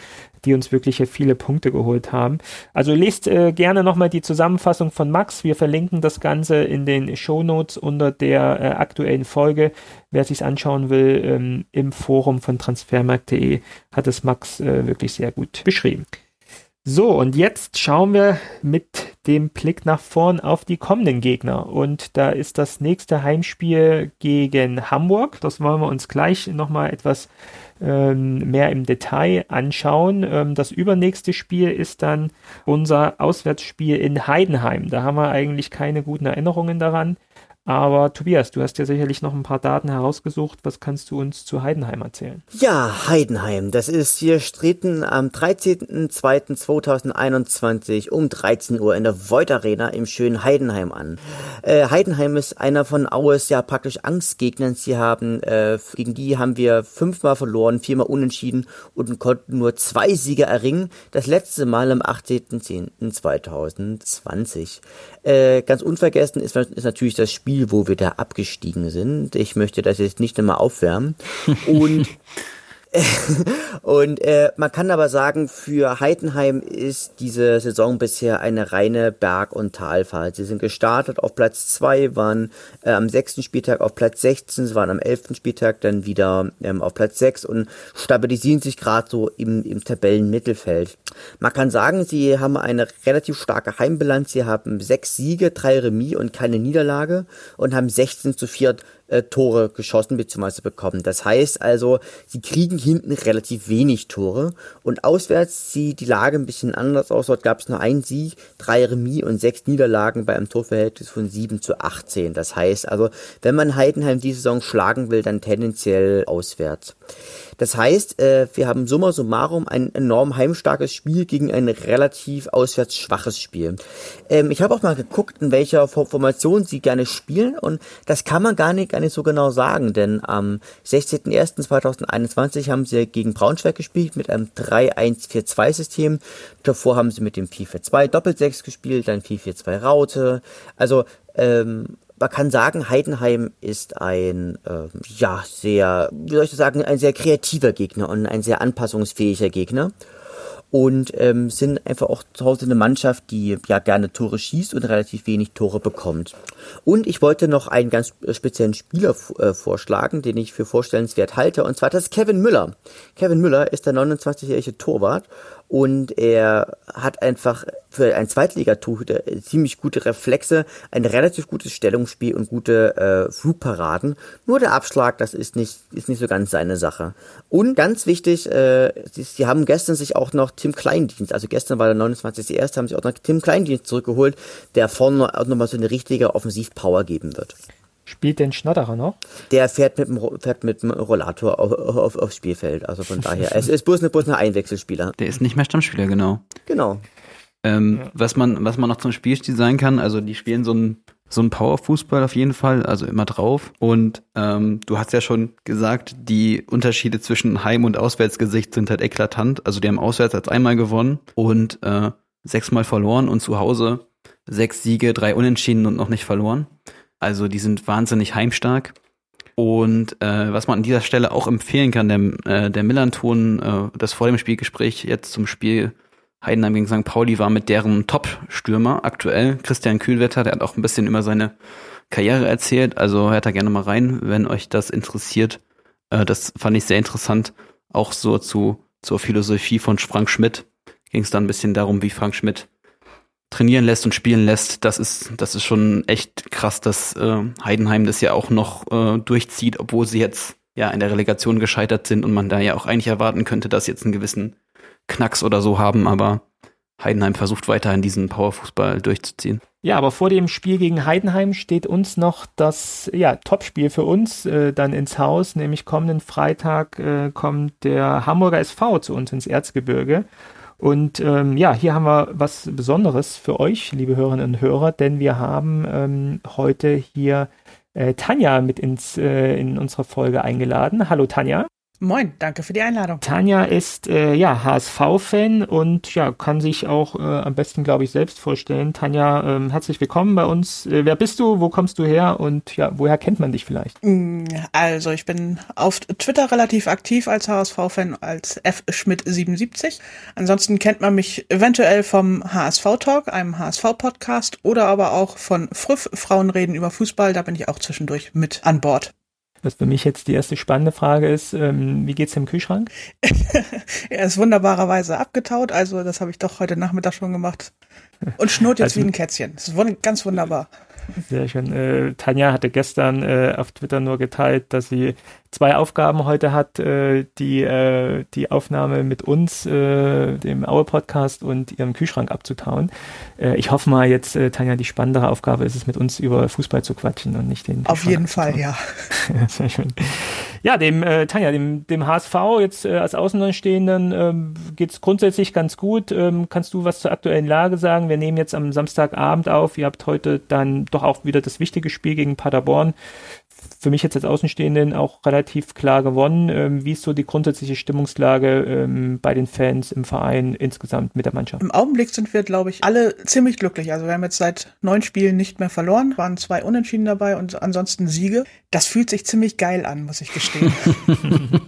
die uns wirklich viele Punkte geholt haben. Also lest äh, gerne nochmal die Zusammenfassung von Max. Wir verlinken das Ganze in den Show Notes unter der äh, aktuellen Folge. Wer sich anschauen will, ähm, im Forum von transfermarkt.de hat es Max äh, wirklich sehr gut beschrieben. So, und jetzt schauen wir mit dem Blick nach vorn auf die kommenden Gegner. Und da ist das nächste Heimspiel gegen Hamburg. Das wollen wir uns gleich nochmal etwas ähm, mehr im Detail anschauen. Ähm, das übernächste Spiel ist dann unser Auswärtsspiel in Heidenheim. Da haben wir eigentlich keine guten Erinnerungen daran. Aber Tobias, du hast ja sicherlich noch ein paar Daten herausgesucht. Was kannst du uns zu Heidenheim erzählen? Ja, Heidenheim. Das ist, wir treten am 13.02.2021 um 13 Uhr in der Void Arena im schönen Heidenheim an. Äh, Heidenheim ist einer von Aues ja praktisch Angstgegnern. Sie haben, äh, gegen die haben wir fünfmal verloren, viermal unentschieden und konnten nur zwei Siege erringen. Das letzte Mal am 18.10.2020. Äh, ganz unvergessen ist, ist natürlich das Spiel, wo wir da abgestiegen sind. Ich möchte das jetzt nicht einmal aufwärmen. [laughs] Und [laughs] und äh, man kann aber sagen, für Heidenheim ist diese Saison bisher eine reine Berg- und Talfahrt. Sie sind gestartet auf Platz 2, waren äh, am sechsten Spieltag auf Platz 16, sie waren am elften Spieltag dann wieder ähm, auf Platz 6 und stabilisieren sich gerade so im, im Tabellenmittelfeld. Man kann sagen, sie haben eine relativ starke Heimbilanz. Sie haben sechs Siege, drei Remis und keine Niederlage und haben 16 zu 4 äh, Tore geschossen bzw. bekommen. Das heißt also, sie kriegen hinten relativ wenig Tore und auswärts sieht die Lage ein bisschen anders aus. Dort gab es nur einen Sieg, drei Remis und sechs Niederlagen bei einem Torverhältnis von 7 zu 18. Das heißt also, wenn man Heidenheim die Saison schlagen will, dann tendenziell auswärts. Das heißt, äh, wir haben summa summarum ein enorm heimstarkes Spiel gegen ein relativ auswärts schwaches Spiel. Ähm, ich habe auch mal geguckt, in welcher Formation sie gerne spielen und das kann man gar nicht, gar nicht so genau sagen, denn am 16.01.2021 haben sie gegen Braunschweig gespielt mit einem 3-1-4-2 System. Davor haben sie mit dem 4-4-2 Doppel-6 gespielt, dann 4-4-2 Raute. Also ähm, man kann sagen, Heidenheim ist ein, äh, ja, sehr, wie soll ich das sagen, ein sehr kreativer Gegner und ein sehr anpassungsfähiger Gegner. Und ähm, sind einfach auch zu Hause eine Mannschaft, die ja gerne Tore schießt und relativ wenig Tore bekommt. Und ich wollte noch einen ganz speziellen Spieler äh, vorschlagen, den ich für vorstellenswert halte, und zwar das Kevin Müller. Kevin Müller ist der 29-jährige Torwart und er hat einfach für ein Zweitligatorhüter ziemlich gute Reflexe, ein relativ gutes Stellungsspiel und gute äh, Flugparaden. Nur der Abschlag, das ist nicht, ist nicht so ganz seine Sache. Und ganz wichtig, äh, sie, sie haben gestern sich auch noch Tim Kleindienst, also gestern war der 29.1., haben sie auch noch Tim Kleindienst zurückgeholt, der vorne auch nochmal so eine richtige Offensivpower geben wird. Spielt denn Schnatterer noch? Der fährt mit dem, fährt mit dem Rollator auf, auf, aufs Spielfeld. Also von daher, es ist bloß, eine, bloß ein Einwechselspieler. Der ist nicht mehr Stammspieler, genau. Genau. Ähm, ja. was, man, was man noch zum Spielstil sein kann, also die spielen so ein so ein Powerfußball auf jeden Fall, also immer drauf. Und ähm, du hast ja schon gesagt, die Unterschiede zwischen Heim- und Auswärtsgesicht sind halt eklatant. Also die haben auswärts als einmal gewonnen und äh, sechsmal verloren und zu Hause sechs Siege, drei Unentschieden und noch nicht verloren. Also die sind wahnsinnig heimstark. Und äh, was man an dieser Stelle auch empfehlen kann, der, äh, der Millanton, äh, das vor dem Spielgespräch jetzt zum Spiel Heidenheim gegen St. Pauli war mit deren Top-Stürmer aktuell, Christian Kühlwetter, der hat auch ein bisschen über seine Karriere erzählt. Also hört da gerne mal rein, wenn euch das interessiert. Äh, das fand ich sehr interessant. Auch so zu, zur Philosophie von Frank Schmidt ging es dann ein bisschen darum, wie Frank Schmidt trainieren lässt und spielen lässt, das ist, das ist schon echt krass, dass äh, Heidenheim das ja auch noch äh, durchzieht, obwohl sie jetzt ja in der Relegation gescheitert sind und man da ja auch eigentlich erwarten könnte, dass sie jetzt einen gewissen Knacks oder so haben, aber Heidenheim versucht weiterhin diesen Powerfußball durchzuziehen. Ja, aber vor dem Spiel gegen Heidenheim steht uns noch das ja, Topspiel für uns äh, dann ins Haus, nämlich kommenden Freitag äh, kommt der Hamburger SV zu uns ins Erzgebirge und ähm, ja, hier haben wir was Besonderes für euch, liebe Hörerinnen und Hörer, denn wir haben ähm, heute hier äh, Tanja mit ins, äh, in unsere Folge eingeladen. Hallo Tanja. Moin, danke für die Einladung. Tanja ist äh, ja HSV-Fan und ja kann sich auch äh, am besten, glaube ich, selbst vorstellen. Tanja, ähm, herzlich willkommen bei uns. Äh, wer bist du? Wo kommst du her? Und ja, woher kennt man dich vielleicht? Mm, also ich bin auf Twitter relativ aktiv als HSV-Fan als F Schmidt 77. Ansonsten kennt man mich eventuell vom HSV Talk, einem HSV-Podcast, oder aber auch von Früff Frauen reden über Fußball. Da bin ich auch zwischendurch mit an Bord. Was für mich jetzt die erste spannende Frage ist, ähm, wie geht's dem Kühlschrank? [laughs] er ist wunderbarerweise abgetaut, also das habe ich doch heute Nachmittag schon gemacht. Und schnurrt jetzt also, wie ein Kätzchen. Das ist ganz wunderbar. Sehr schön. Äh, Tanja hatte gestern äh, auf Twitter nur geteilt, dass sie zwei Aufgaben heute hat, äh, die, äh, die Aufnahme mit uns, äh, dem Aue-Podcast und ihrem Kühlschrank abzutauen. Äh, ich hoffe mal jetzt, Tanja, die spannendere Aufgabe ist es, mit uns über Fußball zu quatschen und nicht den Auf jeden Fall, ja. [laughs] Sehr schön. Ja, dem äh, Tanja, dem, dem HSV jetzt äh, als Außenstehenden ähm, geht grundsätzlich ganz gut. Ähm, kannst du was zur aktuellen Lage sagen? Wir nehmen jetzt am Samstagabend auf. Ihr habt heute dann doch auch wieder das wichtige Spiel gegen Paderborn für mich jetzt als Außenstehenden auch relativ klar gewonnen. Ähm, wie ist so die grundsätzliche Stimmungslage ähm, bei den Fans im Verein insgesamt mit der Mannschaft? Im Augenblick sind wir, glaube ich, alle ziemlich glücklich. Also wir haben jetzt seit neun Spielen nicht mehr verloren, waren zwei Unentschieden dabei und ansonsten Siege. Das fühlt sich ziemlich geil an, muss ich gestehen. [laughs]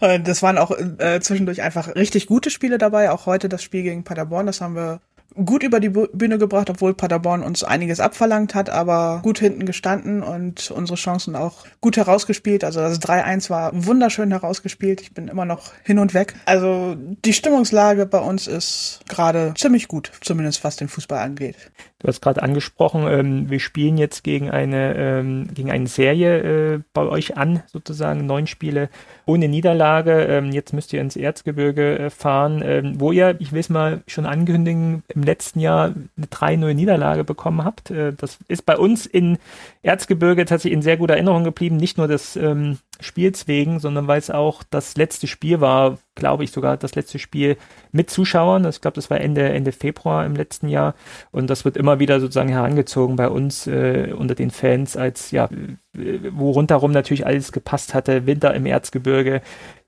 und das waren auch äh, zwischendurch einfach richtig gute Spiele dabei. Auch heute das Spiel gegen Paderborn, das haben wir gut über die Bühne gebracht, obwohl Paderborn uns einiges abverlangt hat, aber gut hinten gestanden und unsere Chancen auch gut herausgespielt. Also das 3-1 war wunderschön herausgespielt. Ich bin immer noch hin und weg. Also die Stimmungslage bei uns ist gerade ziemlich gut, zumindest was den Fußball angeht. Du hast gerade angesprochen, ähm, wir spielen jetzt gegen eine, ähm, gegen eine Serie äh, bei euch an, sozusagen neun Spiele ohne Niederlage. Ähm, jetzt müsst ihr ins Erzgebirge äh, fahren, ähm, wo ihr, ich will es mal schon ankündigen, im letzten Jahr eine 3-0 Niederlage bekommen habt. Äh, das ist bei uns in Erzgebirge tatsächlich in sehr guter Erinnerung geblieben. Nicht nur das ähm, Spiels wegen, sondern weil es auch das letzte Spiel war, glaube ich sogar das letzte Spiel mit Zuschauern. Ich glaube, das war Ende, Ende Februar im letzten Jahr. Und das wird immer wieder sozusagen herangezogen bei uns äh, unter den Fans als, ja, wo rundherum natürlich alles gepasst hatte. Winter im Erzgebirge,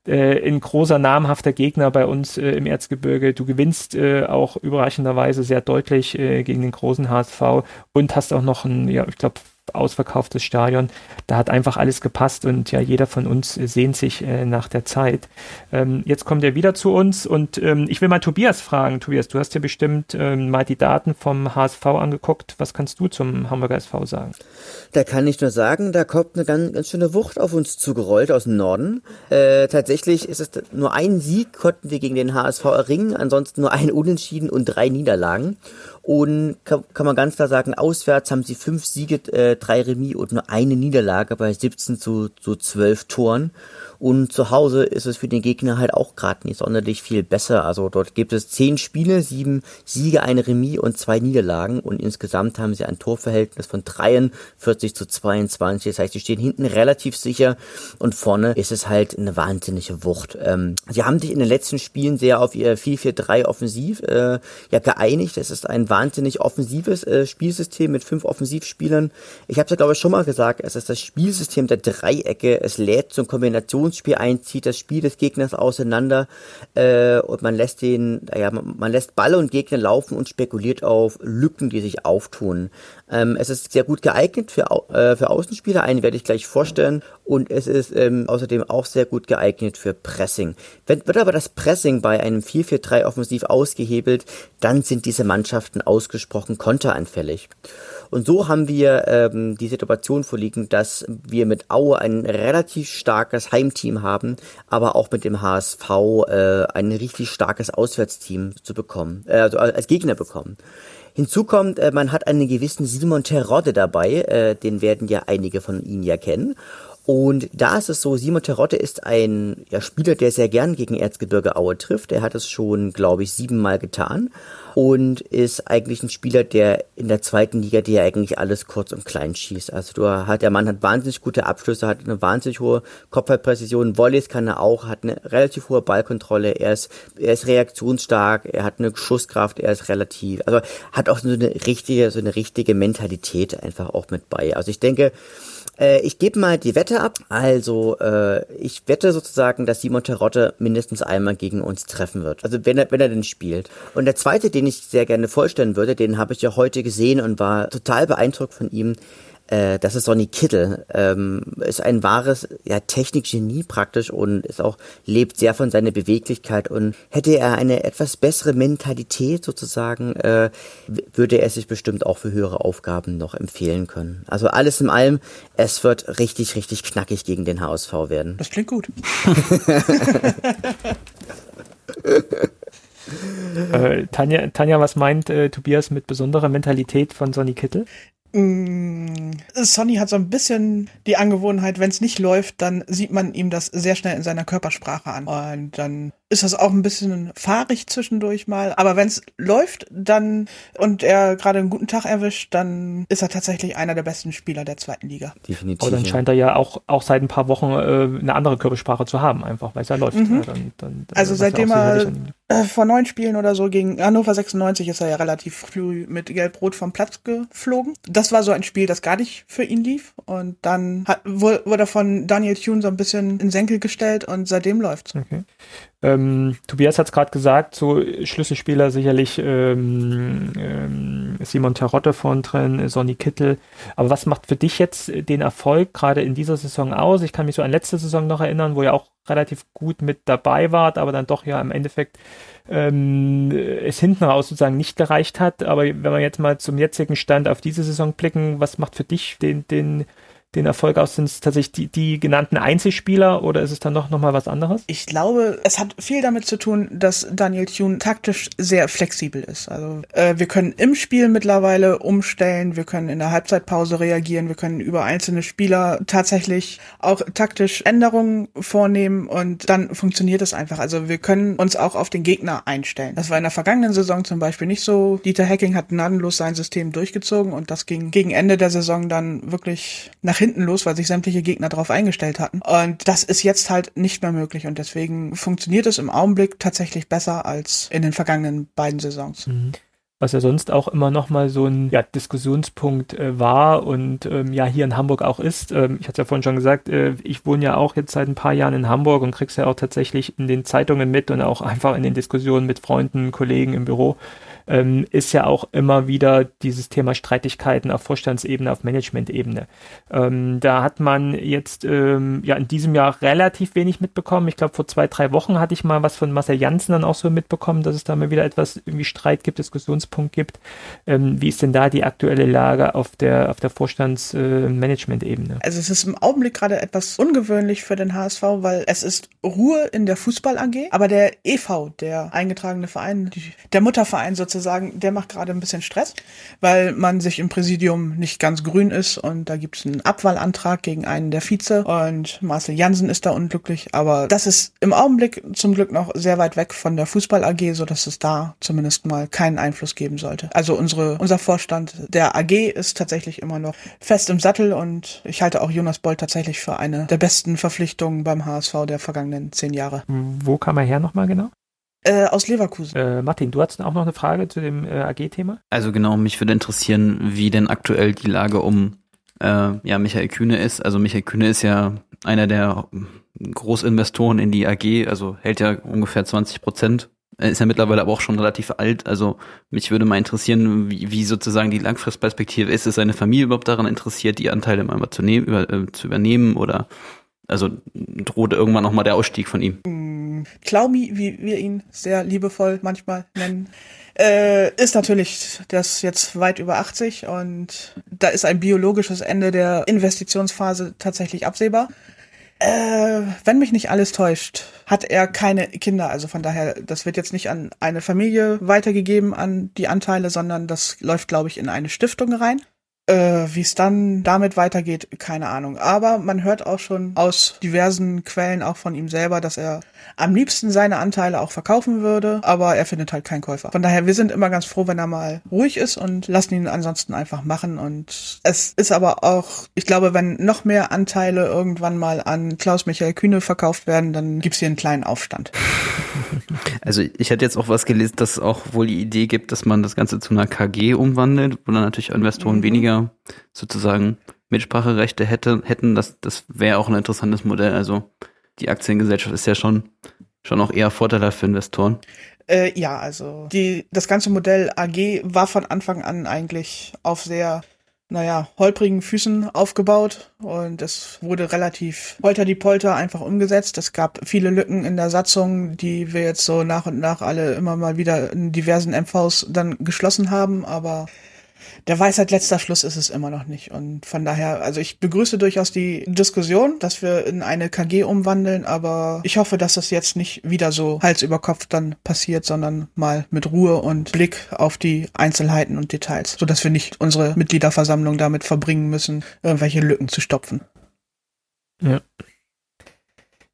äh, ein großer namhafter Gegner bei uns äh, im Erzgebirge. Du gewinnst äh, auch überraschenderweise sehr deutlich äh, gegen den großen HSV und hast auch noch ein, ja, ich glaube, ausverkauftes Stadion. Da hat einfach alles gepasst und ja, jeder von uns sehnt sich äh, nach der Zeit. Ähm, jetzt kommt er wieder zu uns und ähm, ich will mal Tobias fragen. Tobias, du hast ja bestimmt ähm, mal die Daten vom HSV angeguckt. Was kannst du zum Hamburger SV sagen? Da kann ich nur sagen, da kommt eine ganz, ganz schöne Wucht auf uns zugerollt aus dem Norden. Äh, tatsächlich ist es nur ein Sieg konnten wir gegen den HSV erringen, ansonsten nur ein Unentschieden und drei Niederlagen. Und kann, kann man ganz klar sagen, auswärts haben sie fünf Siege, äh, drei Remis und nur eine Niederlage bei 17 zu, zu 12 Toren. Und zu Hause ist es für den Gegner halt auch gerade nicht sonderlich viel besser. Also dort gibt es zehn Spiele, sieben Siege, eine Remis und zwei Niederlagen. Und insgesamt haben sie ein Torverhältnis von 43 zu 22. Das heißt, sie stehen hinten relativ sicher und vorne ist es halt eine wahnsinnige Wucht. Ähm, sie haben sich in den letzten Spielen sehr auf ihr 4-4-3 offensiv äh, ja geeinigt. Es ist ein wahnsinnig offensives äh, Spielsystem mit fünf Offensivspielern. Ich habe es ja glaube ich schon mal gesagt, es ist das Spielsystem der Dreiecke. Es lädt zum Kombination Positionsspiel einzieht, das Spiel des Gegners auseinander äh, und man lässt den, ja, man, man lässt Ball und Gegner laufen und spekuliert auf Lücken, die sich auftun. Ähm, es ist sehr gut geeignet für, äh, für Außenspieler, einen werde ich gleich vorstellen und es ist ähm, außerdem auch sehr gut geeignet für Pressing. Wenn, wird aber das Pressing bei einem 4-4-3 offensiv ausgehebelt, dann sind diese Mannschaften ausgesprochen konteranfällig. Und so haben wir ähm, die Situation vorliegen, dass wir mit Aue ein relativ starkes Heimteam haben, aber auch mit dem HSV äh, ein richtig starkes Auswärtsteam zu bekommen, äh, also als Gegner bekommen. Hinzu kommt, äh, man hat einen gewissen Simon Terodde dabei, äh, den werden ja einige von Ihnen ja kennen. Und da ist es so, Simon Terotte ist ein ja, Spieler, der sehr gern gegen Erzgebirge Aue trifft. Er hat es schon, glaube ich, siebenmal getan und ist eigentlich ein Spieler, der in der zweiten Liga dir eigentlich alles kurz und klein schießt. Also du hat, der Mann hat wahnsinnig gute Abschlüsse, hat eine wahnsinnig hohe Kopfballpräzision, Volleys kann er auch, hat eine relativ hohe Ballkontrolle, er ist, er ist reaktionsstark, er hat eine Schusskraft, er ist relativ, also hat auch so eine richtige, so eine richtige Mentalität einfach auch mit bei. Also ich denke, äh, ich gebe mal die Wette ab. Also äh, ich wette sozusagen, dass Simon Terotte mindestens einmal gegen uns treffen wird. Also wenn er, wenn er denn spielt. Und der zweite, den ich sehr gerne vorstellen würde, den habe ich ja heute gesehen und war total beeindruckt von ihm, äh, das ist Sonny Kittel. Ähm, ist ein wahres ja, Technikgenie praktisch und ist auch lebt sehr von seiner Beweglichkeit und hätte er eine etwas bessere Mentalität sozusagen, äh, würde er sich bestimmt auch für höhere Aufgaben noch empfehlen können. Also alles in allem, es wird richtig, richtig knackig gegen den HSV werden. Das klingt gut. [laughs] äh, Tanja, Tanja, was meint äh, Tobias mit besonderer Mentalität von Sonny Kittel? Mm, Sonny hat so ein bisschen die Angewohnheit, wenn es nicht läuft, dann sieht man ihm das sehr schnell in seiner Körpersprache an. Und dann ist das auch ein bisschen fahrig zwischendurch mal. Aber wenn es läuft, dann und er gerade einen guten Tag erwischt, dann ist er tatsächlich einer der besten Spieler der zweiten Liga. Definitiv. Aber dann scheint er ja auch, auch seit ein paar Wochen äh, eine andere Körpersprache zu haben, einfach weil es ja läuft. Mhm. Ja, dann, dann, also seitdem er äh, vor neun Spielen oder so gegen Hannover 96 ist er ja relativ früh mit Gelb-Rot vom Platz geflogen. Das war so ein Spiel, das gar nicht für ihn lief. Und dann hat, wurde er von Daniel Thune so ein bisschen in Senkel gestellt und seitdem läuft's. Okay. Ähm, Tobias hat es gerade gesagt, so Schlüsselspieler sicherlich ähm, ähm, Simon Terotte von drin, Sonny Kittel. Aber was macht für dich jetzt den Erfolg gerade in dieser Saison aus? Ich kann mich so an letzte Saison noch erinnern, wo ihr auch relativ gut mit dabei wart, aber dann doch ja im Endeffekt ähm, es hinten raus sozusagen nicht gereicht hat. Aber wenn wir jetzt mal zum jetzigen Stand auf diese Saison blicken, was macht für dich den, den den Erfolg aus? Sind es tatsächlich die, die genannten Einzelspieler oder ist es dann noch, noch mal was anderes? Ich glaube, es hat viel damit zu tun, dass Daniel Thune taktisch sehr flexibel ist. Also äh, wir können im Spiel mittlerweile umstellen, wir können in der Halbzeitpause reagieren, wir können über einzelne Spieler tatsächlich auch taktisch Änderungen vornehmen und dann funktioniert es einfach. Also wir können uns auch auf den Gegner einstellen. Das war in der vergangenen Saison zum Beispiel nicht so. Dieter Hacking hat gnadenlos sein System durchgezogen und das ging gegen Ende der Saison dann wirklich nach hinten los, weil sich sämtliche Gegner darauf eingestellt hatten. Und das ist jetzt halt nicht mehr möglich und deswegen funktioniert es im Augenblick tatsächlich besser als in den vergangenen beiden Saisons. Mhm was ja sonst auch immer noch mal so ein ja, Diskussionspunkt äh, war und ähm, ja hier in Hamburg auch ist. Ähm, ich hatte ja vorhin schon gesagt, äh, ich wohne ja auch jetzt seit ein paar Jahren in Hamburg und krieg's ja auch tatsächlich in den Zeitungen mit und auch [laughs] einfach in den Diskussionen mit Freunden, Kollegen im Büro ähm, ist ja auch immer wieder dieses Thema Streitigkeiten auf Vorstandsebene, auf Managementebene. Ähm, da hat man jetzt ähm, ja in diesem Jahr relativ wenig mitbekommen. Ich glaube, vor zwei, drei Wochen hatte ich mal was von Marcel Janssen dann auch so mitbekommen, dass es da mal wieder etwas irgendwie Streit gibt, Diskussionspunkt gibt. Ähm, wie ist denn da die aktuelle Lage auf der, auf der Vorstandsmanagement-Ebene? Äh, also es ist im Augenblick gerade etwas ungewöhnlich für den HSV, weil es ist Ruhe in der Fußball AG, aber der EV, der eingetragene Verein, der Mutterverein sozusagen, der macht gerade ein bisschen Stress, weil man sich im Präsidium nicht ganz grün ist und da gibt es einen Abwahlantrag gegen einen der Vize und Marcel Jansen ist da unglücklich, aber das ist im Augenblick zum Glück noch sehr weit weg von der Fußball AG, so dass es da zumindest mal keinen Einfluss geben sollte. Also unsere, unser Vorstand der AG ist tatsächlich immer noch fest im Sattel und ich halte auch Jonas Boll tatsächlich für eine der besten Verpflichtungen beim HSV der vergangenen zehn Jahre. Wo kam er her nochmal genau? Äh, aus Leverkusen. Äh, Martin, du hast auch noch eine Frage zu dem äh, AG-Thema? Also genau, mich würde interessieren, wie denn aktuell die Lage um äh, ja, Michael Kühne ist. Also Michael Kühne ist ja einer der Großinvestoren in die AG, also hält ja ungefähr 20 Prozent. Er ist ja mittlerweile aber auch schon relativ alt. Also mich würde mal interessieren, wie, wie sozusagen die Langfristperspektive ist. Ist seine Familie überhaupt daran interessiert, die Anteile mal zu, nehmen, über, äh, zu übernehmen oder also droht irgendwann nochmal der Ausstieg von ihm? Mm, Klaumi, wie wir ihn sehr liebevoll manchmal nennen, äh, ist natürlich das jetzt weit über 80 und da ist ein biologisches Ende der Investitionsphase tatsächlich absehbar. Äh, wenn mich nicht alles täuscht, hat er keine Kinder. Also von daher, das wird jetzt nicht an eine Familie weitergegeben, an die Anteile, sondern das läuft, glaube ich, in eine Stiftung rein. Äh, Wie es dann damit weitergeht, keine Ahnung. Aber man hört auch schon aus diversen Quellen, auch von ihm selber, dass er am liebsten seine Anteile auch verkaufen würde, aber er findet halt keinen Käufer. Von daher, wir sind immer ganz froh, wenn er mal ruhig ist und lassen ihn ansonsten einfach machen. Und es ist aber auch, ich glaube, wenn noch mehr Anteile irgendwann mal an Klaus-Michael Kühne verkauft werden, dann gibt's hier einen kleinen Aufstand. [laughs] Also ich hätte jetzt auch was gelesen, dass es auch wohl die Idee gibt, dass man das Ganze zu einer KG umwandelt, wo dann natürlich Investoren mhm. weniger sozusagen Mitspracherechte hätte, hätten. Das, das wäre auch ein interessantes Modell. Also die Aktiengesellschaft ist ja schon, schon auch eher vorteilhaft für Investoren. Äh, ja, also die, das ganze Modell AG war von Anfang an eigentlich auf sehr naja, holprigen Füßen aufgebaut und es wurde relativ holter die Polter einfach umgesetzt. Es gab viele Lücken in der Satzung, die wir jetzt so nach und nach alle immer mal wieder in diversen MVs dann geschlossen haben, aber der Weisheit letzter Schluss ist es immer noch nicht. Und von daher, also ich begrüße durchaus die Diskussion, dass wir in eine KG umwandeln, aber ich hoffe, dass das jetzt nicht wieder so Hals über Kopf dann passiert, sondern mal mit Ruhe und Blick auf die Einzelheiten und Details, sodass wir nicht unsere Mitgliederversammlung damit verbringen müssen, irgendwelche Lücken zu stopfen. Ja.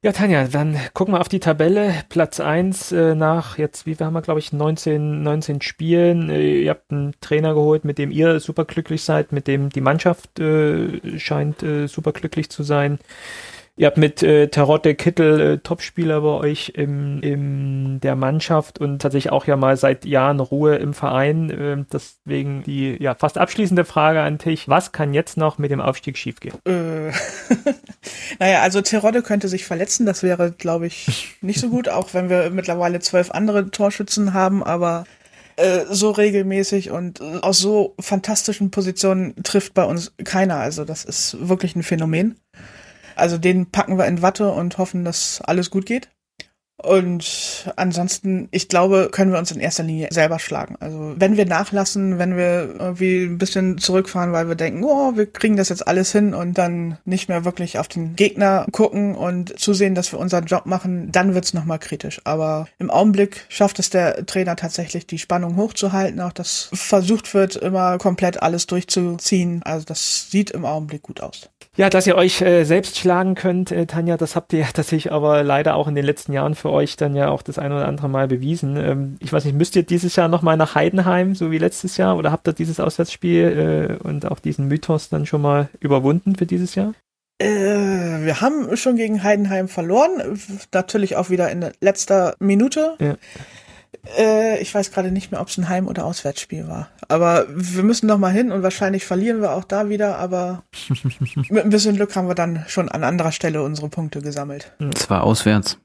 Ja, Tanja, dann gucken wir auf die Tabelle. Platz 1 äh, nach jetzt, wie wir haben wir, glaube ich, 19, 19 Spielen. Äh, ihr habt einen Trainer geholt, mit dem ihr super glücklich seid, mit dem die Mannschaft äh, scheint äh, super glücklich zu sein. Ihr habt mit äh, Tarotte Kittel äh, Topspieler bei euch im, im der Mannschaft und tatsächlich auch ja mal seit Jahren Ruhe im Verein. Äh, deswegen die ja fast abschließende Frage an dich. Was kann jetzt noch mit dem Aufstieg schiefgehen? Äh, [laughs] naja, also Terodde könnte sich verletzen. Das wäre, glaube ich, nicht so gut, auch wenn wir mittlerweile zwölf andere Torschützen haben, aber äh, so regelmäßig und aus so fantastischen Positionen trifft bei uns keiner. Also das ist wirklich ein Phänomen. Also den packen wir in Watte und hoffen, dass alles gut geht. Und ansonsten, ich glaube, können wir uns in erster Linie selber schlagen. Also wenn wir nachlassen, wenn wir irgendwie ein bisschen zurückfahren, weil wir denken, oh, wir kriegen das jetzt alles hin und dann nicht mehr wirklich auf den Gegner gucken und zusehen, dass wir unseren Job machen, dann wird's nochmal kritisch. Aber im Augenblick schafft es der Trainer tatsächlich, die Spannung hochzuhalten, auch dass versucht wird, immer komplett alles durchzuziehen. Also das sieht im Augenblick gut aus. Ja, dass ihr euch äh, selbst schlagen könnt, äh, Tanja, das habt ihr ja [laughs] tatsächlich aber leider auch in den letzten Jahren für euch dann ja auch das ein oder andere Mal bewiesen. Ähm, ich weiß nicht, müsst ihr dieses Jahr nochmal nach Heidenheim, so wie letztes Jahr, oder habt ihr dieses Auswärtsspiel äh, und auch diesen Mythos dann schon mal überwunden für dieses Jahr? Äh, wir haben schon gegen Heidenheim verloren, natürlich auch wieder in letzter Minute. Ja. Äh, ich weiß gerade nicht mehr, ob es ein Heim- oder Auswärtsspiel war. Aber wir müssen noch mal hin und wahrscheinlich verlieren wir auch da wieder, aber [laughs] mit ein bisschen Glück haben wir dann schon an anderer Stelle unsere Punkte gesammelt. Es war auswärts.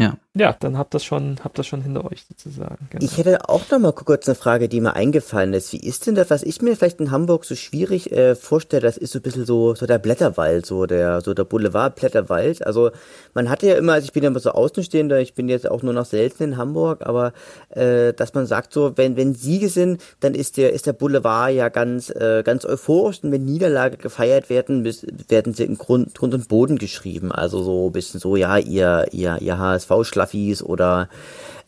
Ja. Ja, dann habt das schon, habt das schon hinter euch sozusagen. Genau. Ich hätte auch noch mal kurz eine Frage, die mir eingefallen ist. Wie ist denn das, was ich mir vielleicht in Hamburg so schwierig äh, vorstelle, das ist so ein bisschen so, so der Blätterwald, so der, so der Boulevard Blätterwald. Also man hatte ja immer, also ich bin ja immer so Außenstehender, ich bin jetzt auch nur noch selten in Hamburg, aber äh, dass man sagt so, wenn, wenn Siege sind, dann ist der, ist der Boulevard ja ganz, äh, ganz euphorisch und wenn Niederlage gefeiert werden, werden sie in Grund, Grund und Boden geschrieben. Also so ein bisschen so, ja, ihr, ihr, ihr HSV-Schlaffis oder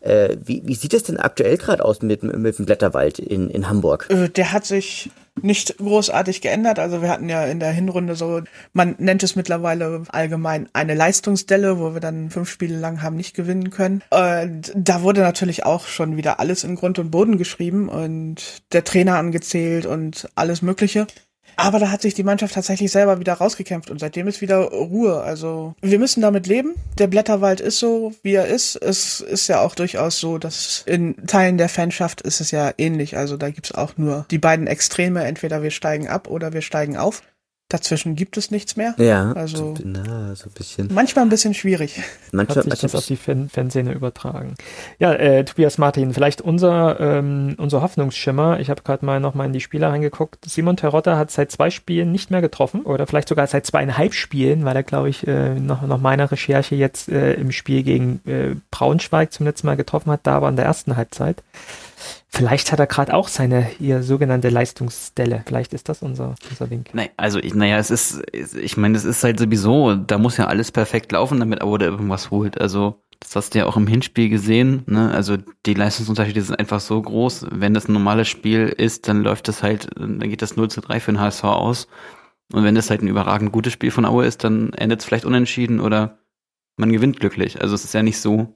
äh, wie, wie sieht es denn aktuell gerade aus mit, mit dem Blätterwald in, in Hamburg? Äh, der hat sich nicht großartig geändert. Also wir hatten ja in der Hinrunde so, man nennt es mittlerweile allgemein eine Leistungsdelle, wo wir dann fünf Spiele lang haben nicht gewinnen können. Und da wurde natürlich auch schon wieder alles in Grund und Boden geschrieben und der Trainer angezählt und alles Mögliche. Aber da hat sich die Mannschaft tatsächlich selber wieder rausgekämpft und seitdem ist wieder Ruhe. Also wir müssen damit leben. Der Blätterwald ist so, wie er ist. Es ist ja auch durchaus so, dass in Teilen der Fanschaft ist es ja ähnlich. Also da gibt's auch nur die beiden Extreme. Entweder wir steigen ab oder wir steigen auf. Dazwischen gibt es nichts mehr. Ja, also so, na, so ein bisschen. Manchmal ein bisschen schwierig. Manchmal hat sich das auf die Fan Fanszene übertragen. Ja, äh, Tobias Martin, vielleicht unser, ähm, unser Hoffnungsschimmer. Ich habe gerade mal nochmal in die Spieler reingeguckt. Simon Terotta hat seit zwei Spielen nicht mehr getroffen oder vielleicht sogar seit zweieinhalb Spielen, weil er, glaube ich, äh, noch, noch meiner Recherche jetzt äh, im Spiel gegen äh, Braunschweig zum letzten Mal getroffen hat, da aber in der ersten Halbzeit. Vielleicht hat er gerade auch seine hier sogenannte Leistungsstelle. Vielleicht ist das unser, unser Link. Nee, also ich, naja, es ist, ich meine, es ist halt sowieso, da muss ja alles perfekt laufen, damit Auer irgendwas holt. Also das hast du ja auch im Hinspiel gesehen. Ne? Also die Leistungsunterschiede sind einfach so groß. Wenn das ein normales Spiel ist, dann läuft das halt, dann geht das 0 zu 3 für den HSV aus. Und wenn das halt ein überragend gutes Spiel von Aue ist, dann endet es vielleicht unentschieden oder man gewinnt glücklich. Also es ist ja nicht so,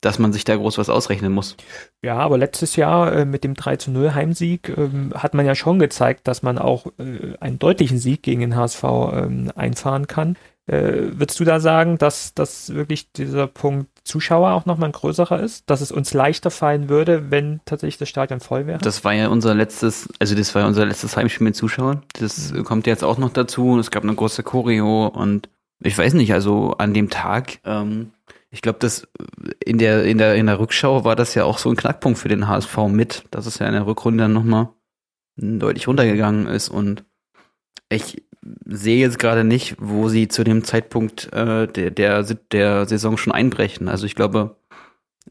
dass man sich da groß was ausrechnen muss. Ja, aber letztes Jahr äh, mit dem 3 zu 0 Heimsieg äh, hat man ja schon gezeigt, dass man auch äh, einen deutlichen Sieg gegen den HSV ähm, einfahren kann. Äh, würdest du da sagen, dass, dass wirklich dieser Punkt Zuschauer auch nochmal ein größerer ist? Dass es uns leichter fallen würde, wenn tatsächlich das Stadion voll wäre? Das war ja unser letztes, also das war ja unser letztes Heimspiel mit Zuschauern. Das mhm. kommt jetzt auch noch dazu. Es gab eine große Choreo und ich weiß nicht, also an dem Tag ähm, ich glaube, das in der, in der, in der Rückschau war das ja auch so ein Knackpunkt für den HSV mit, dass es ja in der Rückrunde dann nochmal deutlich runtergegangen ist und ich sehe jetzt gerade nicht, wo sie zu dem Zeitpunkt äh, der, der, der Saison schon einbrechen. Also ich glaube,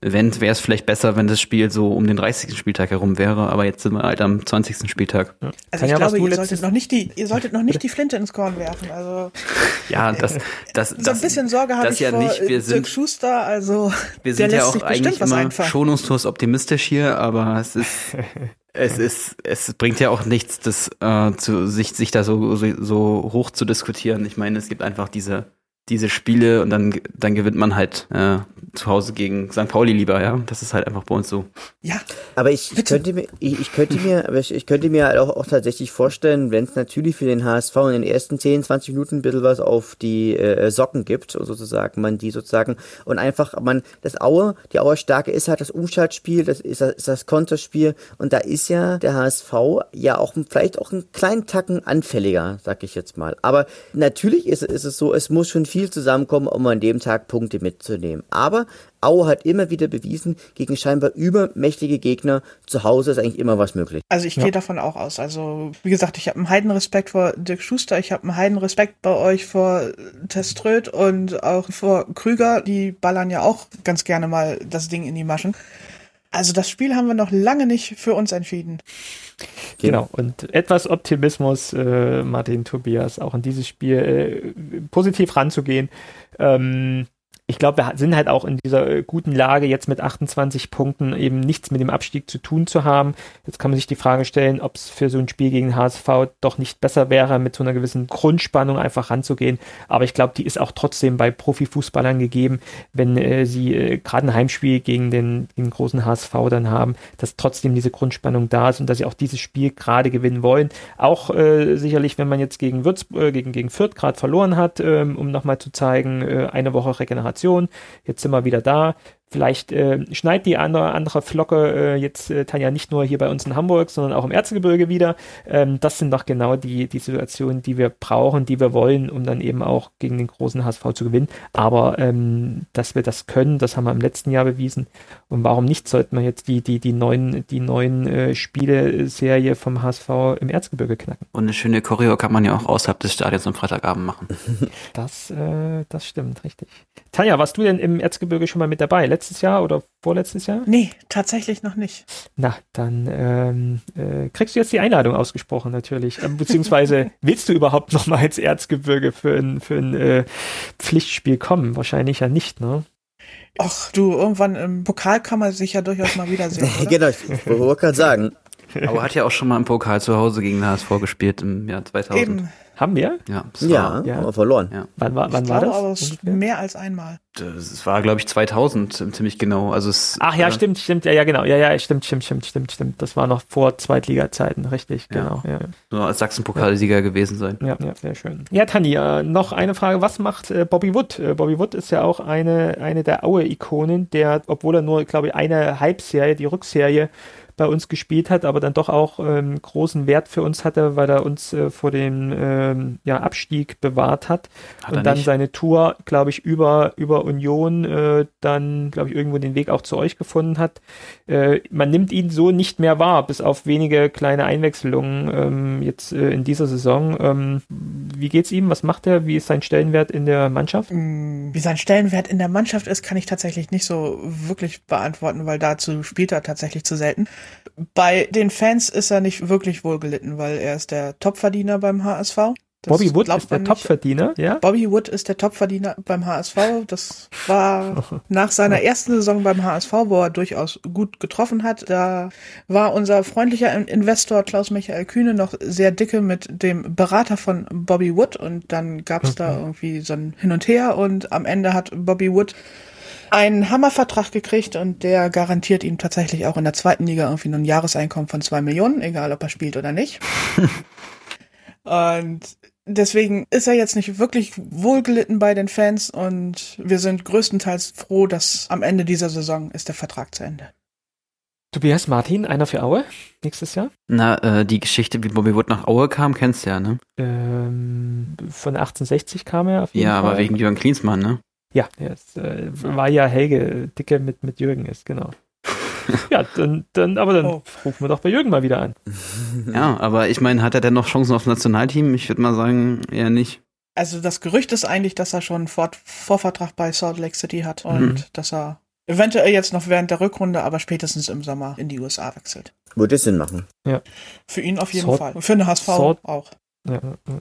wenn, wäre es vielleicht besser, wenn das Spiel so um den 30. Spieltag herum wäre, aber jetzt sind wir halt am 20. Spieltag. Ja. Also ich ja, glaube, ihr solltet, noch nicht die, ihr solltet noch nicht die Flinte ins Korn werfen. Also [laughs] ja, das, das, so ein bisschen Sorge habe ich ja vor nicht. Wir sind, Dirk Schuster, also [laughs] wir sind ja auch eigentlich immer einfallen. schonungslos optimistisch hier, aber es ist [laughs] es ist, es bringt ja auch nichts, das äh, zu sich, sich da so, so, so hoch zu diskutieren. Ich meine, es gibt einfach diese diese Spiele und dann, dann gewinnt man halt äh, zu Hause gegen St. Pauli lieber, ja. Das ist halt einfach bei uns so. Ja. Aber ich, ich könnte mir, ich, ich, könnte mir, aber ich, ich könnte mir halt auch, auch tatsächlich vorstellen, wenn es natürlich für den HSV in den ersten 10, 20 Minuten ein bisschen was auf die äh, Socken gibt, sozusagen, man die sozusagen und einfach, man, das Aue, die Auer Stärke ist halt das Umschaltspiel, das ist das, ist das Konterspiel und da ist ja der HSV ja auch vielleicht auch einen kleinen Tacken anfälliger, sag ich jetzt mal. Aber natürlich ist, ist es so, es muss schon viel viel zusammenkommen, um an dem Tag Punkte mitzunehmen. Aber Aue hat immer wieder bewiesen, gegen scheinbar übermächtige Gegner zu Hause ist eigentlich immer was möglich. Also ich ja. gehe davon auch aus. Also wie gesagt, ich habe einen Heidenrespekt vor Dirk Schuster, ich habe einen Heidenrespekt bei euch vor Teströd und auch vor Krüger. Die ballern ja auch ganz gerne mal das Ding in die Maschen. Also das Spiel haben wir noch lange nicht für uns entschieden. Genau, und etwas Optimismus, äh, Martin Tobias, auch in dieses Spiel äh, positiv ranzugehen. Ähm, ich glaube, wir sind halt auch in dieser äh, guten Lage, jetzt mit 28 Punkten eben nichts mit dem Abstieg zu tun zu haben. Jetzt kann man sich die Frage stellen, ob es für so ein Spiel gegen HSV doch nicht besser wäre, mit so einer gewissen Grundspannung einfach ranzugehen. Aber ich glaube, die ist auch trotzdem bei Profifußballern gegeben, wenn äh, sie äh, gerade ein Heimspiel gegen den, den großen HSV dann haben, dass trotzdem diese Grundspannung da ist und dass sie auch dieses Spiel gerade gewinnen wollen. Auch äh, sicherlich, wenn man jetzt gegen, Würz, äh, gegen, gegen Fürth gerade verloren hat, ähm, um nochmal zu zeigen, äh, eine Woche Regeneration Regeneration. Jetzt sind wir wieder da. Vielleicht äh, schneit die andere, andere Flocke äh, jetzt äh, Tanja nicht nur hier bei uns in Hamburg, sondern auch im Erzgebirge wieder. Ähm, das sind doch genau die, die Situationen, die wir brauchen, die wir wollen, um dann eben auch gegen den großen HSV zu gewinnen. Aber ähm, dass wir das können, das haben wir im letzten Jahr bewiesen. Und warum nicht sollten wir jetzt die, die, die neuen, die neuen äh, Spiele-Serie vom HSV im Erzgebirge knacken? Und eine schöne Choreo kann man ja auch außerhalb des Stadions am Freitagabend machen. [laughs] Das, äh, das stimmt, richtig. Tanja, warst du denn im Erzgebirge schon mal mit dabei? Letztes Jahr oder vorletztes Jahr? Nee, tatsächlich noch nicht. Na, dann ähm, äh, kriegst du jetzt die Einladung ausgesprochen natürlich. Ähm, beziehungsweise [laughs] willst du überhaupt noch mal ins Erzgebirge für ein, für ein äh, Pflichtspiel kommen? Wahrscheinlich ja nicht, ne? Ach du, irgendwann im Pokal kann man sich ja durchaus mal wiedersehen. [laughs] Oder? genau, ich wollte gerade sagen. Aber hat ja auch schon mal im Pokal zu Hause gegen den HSV gespielt im Jahr 2000. Eben. Haben wir? Ja, das Ja, war, Ja. aber verloren. ja. Wann war, wann ich war glaube, das? aber mehr als einmal. Das war, glaube ich, 2000 ziemlich genau. Also es, Ach ja, äh, stimmt, stimmt, ja, ja, genau. Ja, ja, stimmt, stimmt, stimmt, stimmt, stimmt. Das war noch vor Zweitliga-Zeiten, richtig, Ja. genau. Ja, Nur als Sachsen-Pokalsieger gewesen sein. ja, ja, sehr schön. Ja, Tani, äh, noch eine Frage. Was macht äh, Bobby Wood? Äh, Bobby Wood ist ja auch eine, eine der Aue-Ikonen, der, obwohl er nur, glaube ich, eine Halbserie, die Rückserie bei uns gespielt hat, aber dann doch auch ähm, großen Wert für uns hatte, weil er uns äh, vor dem ähm, ja, Abstieg bewahrt hat. Hat und dann nicht? seine Tour, glaube ich, über, über Union äh, dann, glaube ich, irgendwo den Weg auch zu euch gefunden hat. Äh, man nimmt ihn so nicht mehr wahr, bis auf wenige kleine Einwechslungen ähm, jetzt äh, in dieser Saison. Ähm, wie geht's ihm? Was macht er? Wie ist sein Stellenwert in der Mannschaft? Mm, Wie sein Stellenwert in der Mannschaft ist, kann ich tatsächlich nicht so wirklich beantworten, weil dazu spielt er tatsächlich zu selten. Bei den Fans ist er nicht wirklich wohlgelitten, weil er ist der Topverdiener beim HSV. Das Bobby Wood ist der. Topverdiener, ja? Bobby Wood ist der Topverdiener beim HSV. Das war [laughs] nach seiner ersten Saison beim HSV, wo er durchaus gut getroffen hat. Da war unser freundlicher Investor Klaus Michael Kühne noch sehr dicke mit dem Berater von Bobby Wood und dann gab es da irgendwie so ein Hin und Her und am Ende hat Bobby Wood einen Hammervertrag gekriegt und der garantiert ihm tatsächlich auch in der zweiten Liga irgendwie nur ein Jahreseinkommen von zwei Millionen, egal ob er spielt oder nicht. [laughs] Und deswegen ist er jetzt nicht wirklich wohlgelitten bei den Fans und wir sind größtenteils froh, dass am Ende dieser Saison ist der Vertrag zu Ende. Tobias Martin, einer für Aue nächstes Jahr. Na, äh, die Geschichte, wie Bobby Wood nach Aue kam, kennst du ja, ne? Ähm, von 1860 kam er auf jeden Ja, Fall. aber wegen Jürgen Klinsmann, ne? Ja, ist, äh, war ja Helge Dicke mit, mit Jürgen ist, genau. [laughs] ja, dann, dann, aber dann Oh. rufen wir doch bei Jürgen mal wieder an. Ja, aber ich meine, hat er denn noch Chancen aufs Nationalteam? Ich würde mal sagen, eher nicht. Also das Gerücht ist eigentlich, dass er schon einen Vor Vorvertrag bei Salt Lake City hat und Mhm. dass er eventuell jetzt noch während der Rückrunde, aber spätestens im Sommer in die USA wechselt. Würde Sinn machen. Für ihn auf jeden Salt- Fall. Und für den HSV Salt- auch. Ja, ja, ja.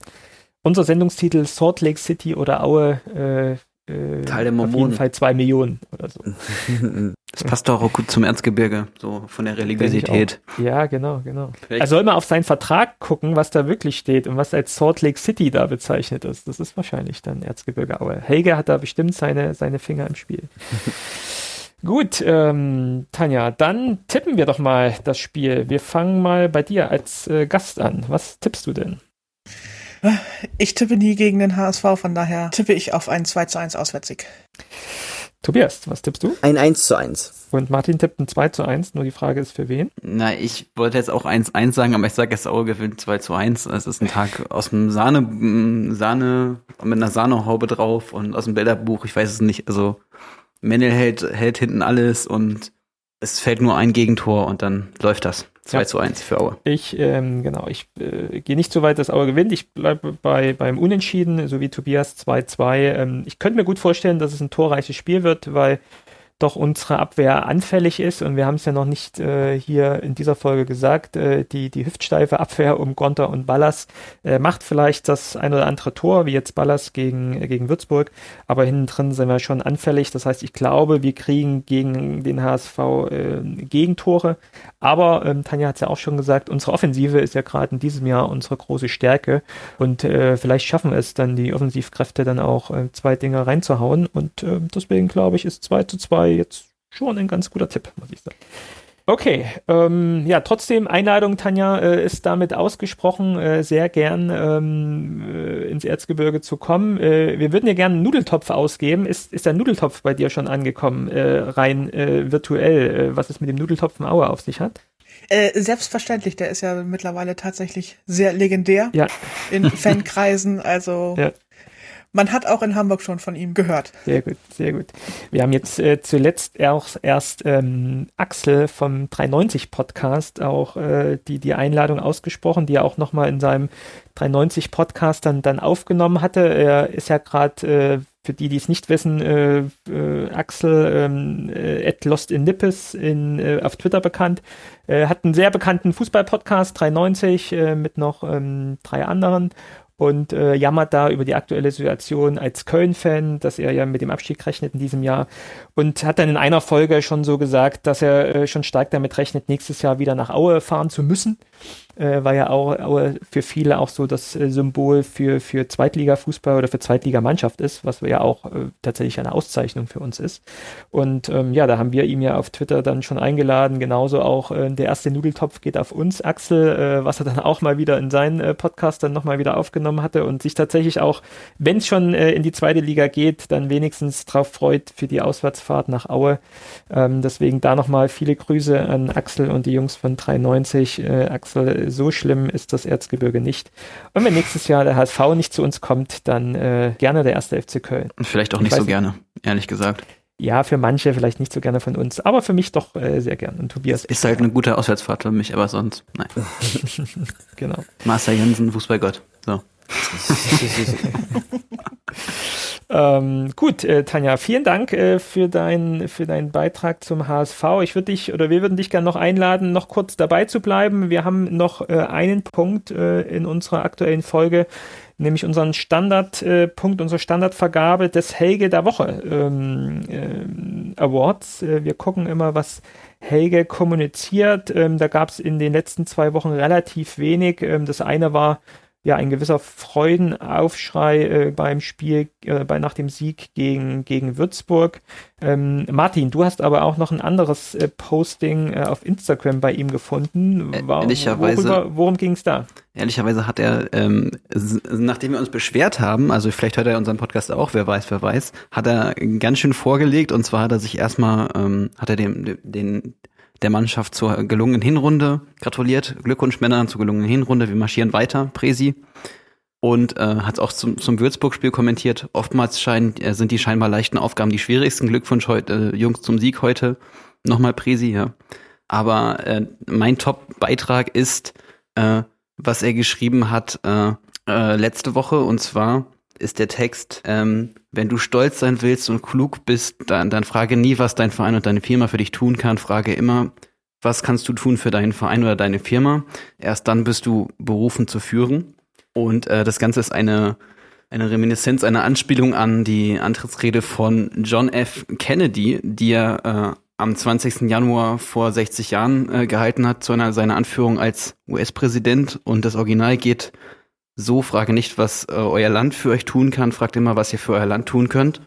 Unser Sendungstitel Salt Lake City oder Aue äh, äh, Teil der auf Mormonen. jeden Fall zwei Millionen oder so. [laughs] Das passt doch auch gut zum Erzgebirge, so von der Religiosität. Ja, genau, genau. Vielleicht- Er soll mal auf seinen Vertrag gucken, was da wirklich steht und was als Salt Lake City da bezeichnet ist. Das ist wahrscheinlich dann Erzgebirge Aue. Helge hat da bestimmt seine, seine Finger im Spiel. [laughs] Gut, ähm, Tanja, dann tippen wir doch mal das Spiel. Wir fangen mal bei dir als äh, Gast an. Was tippst du denn? Ich tippe nie gegen den HSV, von daher tippe ich auf einen 2 zu 1 Auswärtssieg. Tobias, was tippst du? Ein 1 zu 1. Und Martin tippt ein 2 zu 1, nur die Frage ist für wen? Na, ich wollte jetzt auch 1-1 sagen, aber ich sage jetzt Aue gewinnt 2 zu 1. Es ist ein Tag aus dem Sahne, Sahne, mit einer Sahnehaube drauf und aus dem Bilderbuch, ich weiß es nicht. Also, Mendel hält, hält hinten alles und es fällt nur ein Gegentor und dann läuft das. 2 Ja. zu 1 für Aue. Ich, ähm, genau, ich äh, gehe nicht so weit, dass Aue gewinnt. Ich bleibe bei, beim Unentschieden, so wie Tobias 2-2. Ähm, ich könnte mir gut vorstellen, dass es ein torreiches Spiel wird, weil doch unsere Abwehr anfällig ist. Und wir haben es ja noch nicht äh, hier in dieser Folge gesagt, äh, die, die hüftsteife Abwehr um Gonter und Ballas äh, macht vielleicht das ein oder andere Tor, wie jetzt Ballas gegen, gegen Würzburg, aber hinten drin sind wir schon anfällig. Das heißt, ich glaube, wir kriegen gegen den HSV äh, Gegentore, aber ähm, Tanja hat es ja auch schon gesagt, unsere Offensive ist ja gerade in diesem Jahr unsere große Stärke. Und äh, vielleicht schaffen es dann die Offensivkräfte dann auch äh, zwei Dinge reinzuhauen. Und äh, deswegen glaube ich, ist 2 zu 2 jetzt schon ein ganz guter Tipp, muss ich sagen. Okay, ähm, ja, trotzdem Einladung, Tanja, äh, ist damit ausgesprochen, äh, sehr gern ähm, äh, ins Erzgebirge zu kommen. Äh, wir würden dir gerne einen Nudeltopf ausgeben. Ist, ist der Nudeltopf bei dir schon angekommen, äh, rein äh, virtuell, was es mit dem Nudeltopf im Aue auf sich hat? Selbstverständlich, der ist ja mittlerweile tatsächlich sehr legendär ja. in [laughs] Fankreisen. Also ja man hat auch in Hamburg schon von ihm gehört. Sehr gut, sehr gut. Wir haben jetzt äh, zuletzt erst, erst ähm, Axel vom 390 Podcast auch äh, die, die Einladung ausgesprochen, die er auch nochmal in seinem 390 Podcast dann, dann aufgenommen hatte. Er ist ja gerade, äh, für die, die es nicht wissen, äh, äh, Axel ähm, äh, at Lost in Nippes in, auf Twitter bekannt. Hat einen sehr bekannten Fußball-Podcast, 390, äh, mit noch ähm, drei anderen und äh, jammert da über die aktuelle Situation als Köln-Fan, dass er ja mit dem Abstieg rechnet in diesem Jahr und hat dann in einer Folge schon so gesagt, dass er äh, schon stark damit rechnet, nächstes Jahr wieder nach Aue fahren zu müssen äh, war ja auch, auch, für viele auch so das äh, Symbol für, für Zweitliga-Fußball oder für Zweitligamannschaft ist, was ja auch äh, tatsächlich eine Auszeichnung für uns ist. Und ähm, ja, da haben wir ihm ja auf Twitter dann schon eingeladen, genauso auch äh, der erste Nudeltopf geht auf uns, Axel, äh, was er dann auch mal wieder in seinen äh, Podcast dann nochmal wieder aufgenommen hatte und sich tatsächlich auch, wenn es schon äh, in die zweite Liga geht, dann wenigstens drauf freut für die Auswärtsfahrt nach Aue. Ähm, deswegen da nochmal viele Grüße an Axel und die Jungs von 390. Äh, Axel so schlimm ist das Erzgebirge nicht. Und wenn nächstes Jahr der HSV nicht zu uns kommt, dann äh, gerne der erste FC Köln. Vielleicht auch nicht so gerne, ehrlich gesagt. Ja, für manche vielleicht nicht so gerne von uns, aber für mich doch äh, sehr gern. Und Tobias. Ist halt eine gute Auswärtsfahrt für mich, aber sonst, nein. [laughs] genau. Marcel Jensen, Fußballgott. So. [laughs] ähm, gut, äh, Tanja, vielen Dank äh, für, dein, für deinen Beitrag zum HSV. Ich würde dich oder wir würden dich gerne noch einladen, noch kurz dabei zu bleiben. Wir haben noch äh, einen Punkt äh, in unserer aktuellen Folge, nämlich unseren Standardpunkt, äh, unsere Standardvergabe des Helge der Woche ähm, äh, Awards. wir gucken immer, was Helge kommuniziert. Ähm, da gab es in den letzten zwei Wochen relativ wenig. Ähm, das eine war ja ein gewisser Freudenaufschrei äh, beim Spiel, äh, bei, nach dem Sieg gegen, gegen Würzburg. Ähm, Martin, du hast aber auch noch ein anderes äh, Posting äh, auf Instagram bei ihm gefunden. War, ehrlicherweise, worüber, worum ging es da? Ehrlicherweise hat er, ähm, nachdem wir uns beschwert haben, also vielleicht hört er unseren Podcast auch, wer weiß, wer weiß, hat er ganz schön vorgelegt und zwar hat er sich erstmal, ähm, hat er dem, den, der Mannschaft zur gelungenen Hinrunde gratuliert. Glückwunsch Männer zur gelungenen Hinrunde. Wir marschieren weiter, Presi. Und äh, hat auch zum, zum Würzburg-Spiel kommentiert. Oftmals scheinen, äh, sind die scheinbar leichten Aufgaben die schwierigsten. Glückwunsch heute, äh, Jungs zum Sieg heute. Nochmal Presi, ja. Aber äh, mein Top-Beitrag ist, äh, was er geschrieben hat äh, äh, letzte Woche. Und zwar ist der Text, ähm, wenn du stolz sein willst und klug bist, dann, dann frage nie, was dein Verein und deine Firma für dich tun kann. Frage immer, was kannst du tun für deinen Verein oder deine Firma? Erst dann bist du berufen zu führen. Und äh, das Ganze ist eine, eine Reminiszenz, eine Anspielung an die Antrittsrede von John F. Kennedy, die er äh, am 20. Januar vor 60 Jahren äh, gehalten hat zu einer seiner Anführung als US-Präsident. Und das Original geht so, frage nicht, was äh, euer Land für euch tun kann, fragt immer, was ihr für euer Land tun könnt.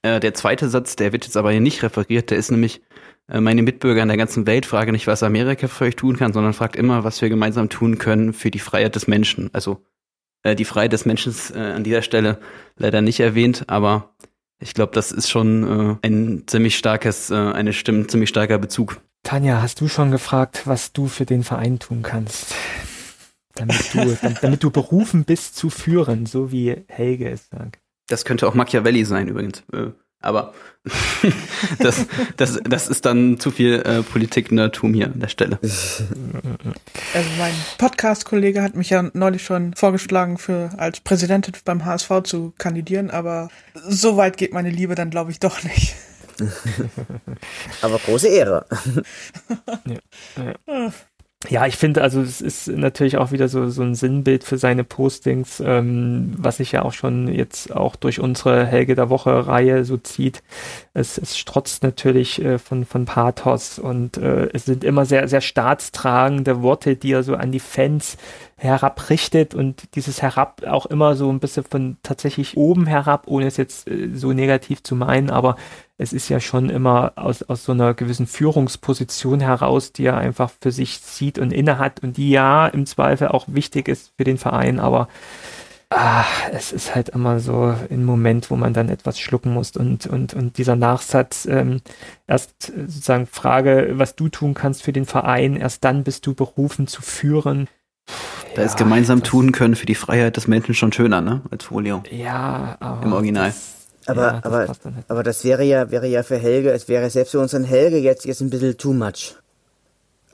Äh, der zweite Satz, der wird jetzt aber hier nicht referiert, der ist nämlich, äh, meine Mitbürger in der ganzen Welt frage nicht, was Amerika für euch tun kann, sondern fragt immer, was wir gemeinsam tun können für die Freiheit des Menschen. Also äh, die Freiheit des Menschen ist äh, an dieser Stelle leider nicht erwähnt, aber ich glaube, das ist schon äh, ein ziemlich starkes, eine Stimme, ziemlich starker Bezug. Tanja, hast du schon gefragt, was du für den Verein tun kannst? Damit du, damit du berufen bist zu führen, so wie Helge es sagt. Das könnte auch Machiavelli sein übrigens. Äh, aber [laughs] das, das, das ist dann zu viel äh, Politik-Nerdtum hier an der Stelle. [laughs] Also mein Podcast-Kollege hat mich ja neulich schon vorgeschlagen, für als Präsidentin beim HSV zu kandidieren, aber so weit geht meine Liebe dann, glaube ich, doch nicht. [laughs] aber große Ehre. ja. Ja. Ich finde, also es ist natürlich auch wieder so, so ein Sinnbild für seine Postings, ähm, was sich ja auch schon jetzt auch durch unsere Helge der Woche-Reihe so zieht. Es, es strotzt natürlich äh, von, von Pathos und äh, es sind immer sehr, sehr staatstragende Worte, die er so an die Fans herabrichtet und dieses Herab auch immer so ein bisschen von tatsächlich oben herab, ohne es jetzt äh, so negativ zu meinen, aber es ist ja schon immer aus, aus so einer gewissen Führungsposition heraus, die er einfach für sich sieht und innehat und die ja im Zweifel auch wichtig ist für den Verein, aber ah, es ist halt immer so ein Moment, wo man dann etwas schlucken muss und, und, und dieser Nachsatz, ähm, erst sozusagen Frage, was du tun kannst für den Verein, erst dann bist du berufen zu führen. Da ja, ist gemeinsam tun können für die Freiheit des Menschen schon schöner, ne? Als Folio. Ja, aber. Im Original. Das, aber, ja, das aber, halt aber das wäre ja, wäre ja für Helge, es wäre selbst für unseren Helge jetzt, jetzt ein bisschen too much.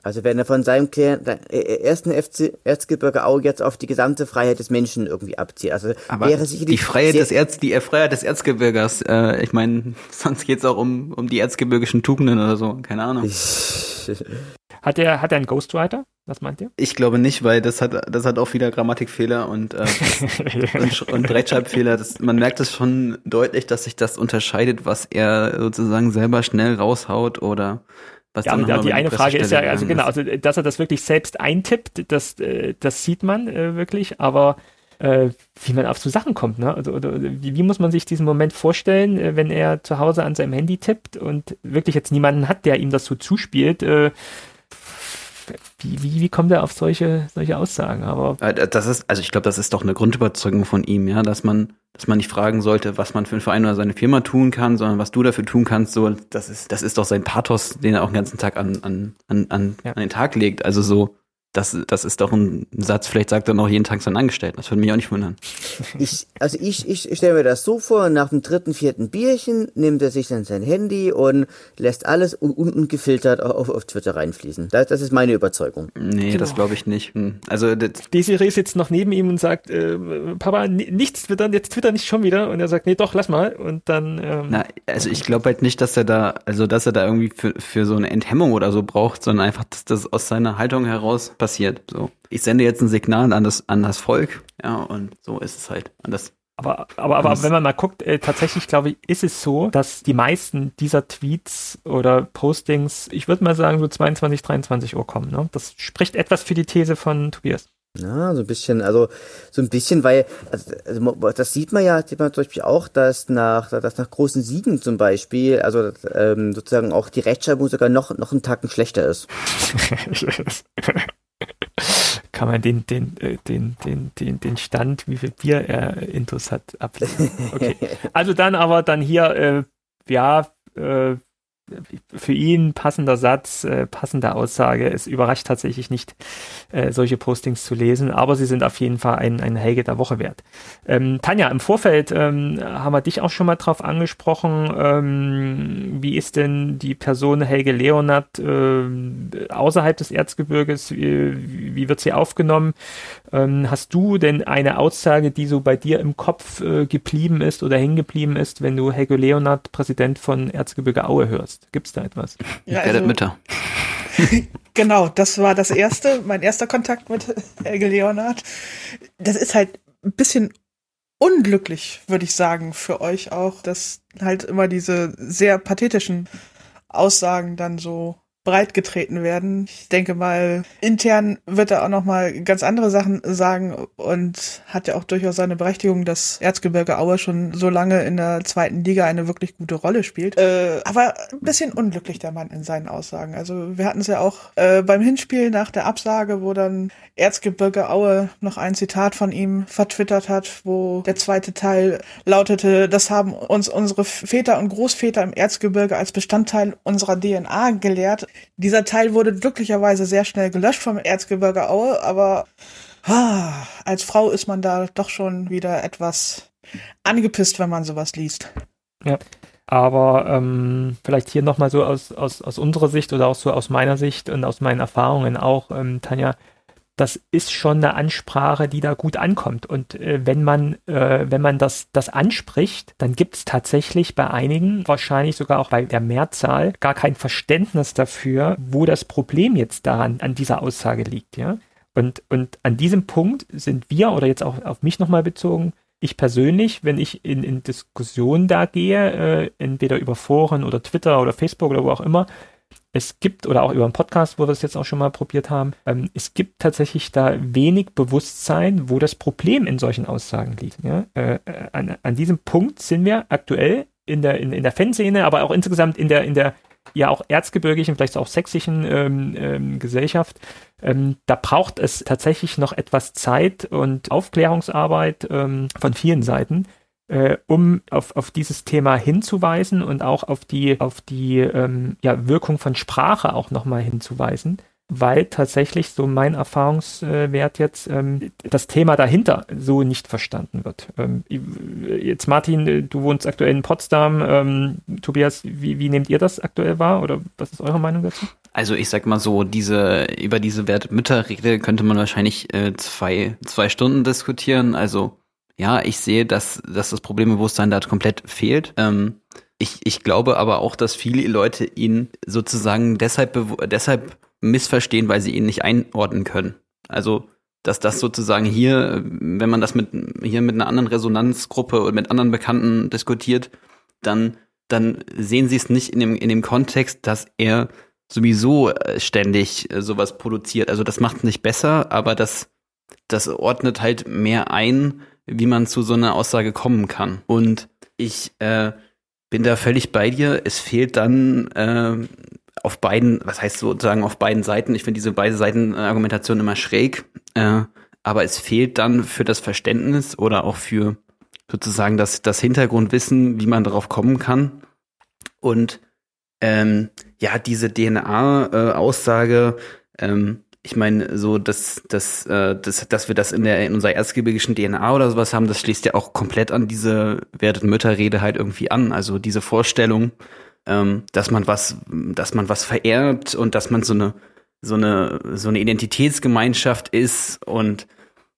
Also wenn er von seinem äh, äh, ersten FC Erzgebirge Au jetzt auf die gesamte Freiheit des Menschen irgendwie abzieht. Also Aber wäre sicherlich die Freiheit des Erz, die Freiheit des Erzgebirgers. Äh, ich meine, [laughs] sonst geht's auch um um die erzgebirgischen Tugenden oder so. Keine Ahnung. [laughs] hat er hat er einen Ghostwriter? Was meint ihr? Ich glaube nicht, weil das hat das hat auch wieder Grammatikfehler und äh, [laughs] und, und Rechtschreibfehler. Das, man merkt es schon deutlich, dass sich das unterscheidet, was er sozusagen selber schnell raushaut oder was ja, und die eine Frage ist ja, also genau, also dass er das wirklich selbst eintippt, das, äh, das sieht man äh, wirklich, aber äh, wie man auf so Sachen kommt, ne? Also, oder, wie, wie, muss man sich diesen Moment vorstellen, äh, wenn er zu Hause an seinem Handy tippt und wirklich jetzt niemanden hat, der ihm das so zuspielt? Äh, wie, wie, wie kommt er auf solche, solche Aussagen? Aber äh, das ist, also ich glaube, das ist doch eine Grundüberzeugung von ihm, ja, dass man, dass man nicht fragen sollte, was man für einen Verein oder seine Firma tun kann, sondern was du dafür tun kannst. So, das ist, das ist doch sein Pathos, den er auch den ganzen Tag an, an, an, an, ja. an den Tag legt. Also so, das, das ist doch ein Satz, vielleicht sagt er noch jeden Tag seinen Angestellten. Das würde mich auch nicht wundern. Ich, also ich, ich stelle mir das so vor, nach dem dritten, vierten Bierchen nimmt er sich dann sein Handy und lässt alles unten gefiltert auf, auf Twitter reinfließen. Das, das ist meine Überzeugung. Nee, genau. das glaube ich nicht. Hm. Also Desiree sitzt noch neben ihm und sagt, äh, Papa, nichts twittern, jetzt twitter nicht schon wieder. Und er sagt, nee, doch, lass mal. Und dann. Ähm, Na, also ich glaube halt nicht, dass er da, also dass er da irgendwie für, für so eine Enthemmung oder so braucht, sondern einfach, dass das aus seiner Haltung heraus passiert. So, ich sende jetzt ein Signal an das, an das Volk, ja, und so ist es halt. Und das aber, aber, aber wenn man mal guckt, äh, tatsächlich glaube ich, ist es so, dass die meisten dieser Tweets oder Postings, ich würde mal sagen, so 22, 23 Uhr kommen. Ne? Das spricht etwas für die These von Tobias. Ja, so ein bisschen, also so ein bisschen, weil also, also das sieht man ja, sieht man zum Beispiel auch, dass nach, dass nach großen Siegen zum Beispiel, also ähm, sozusagen auch die Rechtschreibung sogar noch noch einen Tacken schlechter ist. [laughs] [laughs] [laughs] kann man den, den, äh, den, den, den, den Stand, wie viel Bier er intus hat, ablesen. Okay. [laughs] Also dann aber dann hier, äh, ja, äh, für ihn passender Satz, äh, passende Aussage. Es überrascht tatsächlich nicht, äh, solche Postings zu lesen, aber sie sind auf jeden Fall ein, ein Helge der Woche wert. Ähm, Tanja, im Vorfeld ähm, haben wir dich auch schon mal drauf angesprochen. Ähm, wie ist denn die Person Helge Leonard äh, außerhalb des Erzgebirges? Wie, wie wird sie aufgenommen? Ähm, hast du denn eine Aussage, die so bei dir im Kopf äh, geblieben ist oder hängen geblieben ist, wenn du Helge Leonard, Präsident von Erzgebirge Aue, hörst? Gibt es da etwas? Ja, also, Mütter. [laughs] genau, das war das erste, mein erster Kontakt mit Helge Leonard. Das ist halt ein bisschen unglücklich, würde ich sagen, für euch auch, dass halt immer diese sehr pathetischen Aussagen dann so breitgetreten werden. Ich denke mal, intern wird er auch noch mal ganz andere Sachen sagen und hat ja auch durchaus seine Berechtigung, dass Erzgebirge Aue schon so lange in der zweiten Liga eine wirklich gute Rolle spielt. Äh, aber ein bisschen unglücklich der Mann in seinen Aussagen. Also wir hatten es ja auch äh, beim Hinspiel nach der Absage, wo dann Erzgebirge Aue noch ein Zitat von ihm vertwittert hat, wo der zweite Teil lautete, das haben uns unsere Väter und Großväter im Erzgebirge als Bestandteil unserer DNA gelehrt. Dieser Teil wurde glücklicherweise sehr schnell gelöscht vom Erzgebirge Aue, aber ah, als Frau ist man da doch schon wieder etwas angepisst, wenn man sowas liest. Ja. Aber ähm, vielleicht hier nochmal so aus, aus, aus unserer Sicht oder auch so aus meiner Sicht und aus meinen Erfahrungen auch, ähm, Tanja, das ist schon eine Ansprache, die da gut ankommt. Und äh, wenn man, äh, wenn man das, das anspricht, dann gibt es tatsächlich bei einigen, wahrscheinlich sogar auch bei der Mehrzahl, gar kein Verständnis dafür, wo das Problem jetzt daran an dieser Aussage liegt, ja. Und, und an diesem Punkt sind wir, oder jetzt auch auf mich nochmal bezogen, ich persönlich, wenn ich in, in Diskussionen da gehe, äh, entweder über Foren oder Twitter oder Facebook oder wo auch immer, es gibt, oder auch über einen Podcast, wo wir es jetzt auch schon mal probiert haben, ähm, es gibt tatsächlich da wenig Bewusstsein, wo das Problem in solchen Aussagen liegt. Ja? Äh, äh an, an diesem Punkt sind wir aktuell in der, in, in der Fanszene, aber auch insgesamt in der, in der ja auch erzgebirgischen, vielleicht auch sächsischen ähm, ähm, Gesellschaft. Ähm, da braucht es tatsächlich noch etwas Zeit und Aufklärungsarbeit ähm, von vielen Seiten, äh, um auf, auf dieses Thema hinzuweisen und auch auf die, auf die ähm, ja, Wirkung von Sprache auch nochmal hinzuweisen, weil tatsächlich so mein Erfahrungswert jetzt ähm, das Thema dahinter so nicht verstanden wird. Ähm, jetzt Martin, du wohnst aktuell in Potsdam. Ähm, Tobias, wie, wie nehmt ihr das aktuell wahr oder was ist eure Meinung dazu? Also ich sag mal so, diese über diese Wertmütterrede könnte man wahrscheinlich äh, zwei zwei Stunden diskutieren. Also ja, ich sehe, dass, dass das Problembewusstsein da komplett fehlt. Ähm, ich, ich glaube aber auch, dass viele Leute ihn sozusagen deshalb, deshalb missverstehen, weil sie ihn nicht einordnen können. Also, dass das sozusagen hier, wenn man das mit, hier mit einer anderen Resonanzgruppe und mit anderen Bekannten diskutiert, dann, dann sehen sie es nicht in dem, in dem Kontext, dass er sowieso äh, ständig äh, sowas produziert. Also das macht es nicht besser, aber das, das ordnet halt mehr ein, wie man zu so einer Aussage kommen kann. Und ich äh, bin da völlig bei dir. Es fehlt dann äh, auf beiden, was heißt sozusagen auf beiden Seiten, ich finde diese beide Seiten Argumentation immer schräg, äh, aber es fehlt dann für das Verständnis oder auch für sozusagen das, das Hintergrundwissen, wie man darauf kommen kann. Und ähm, ja, diese DNA-Aussage, äh, ähm, ich meine, so, dass, dass, äh, dass, dass wir das in der in unserer erzgebirgischen DNA oder sowas haben, das schließt ja auch komplett an diese werdet Mütterrede halt irgendwie an. Also diese Vorstellung, ähm, dass man was, dass man was vererbt und dass man so eine so eine so eine Identitätsgemeinschaft ist und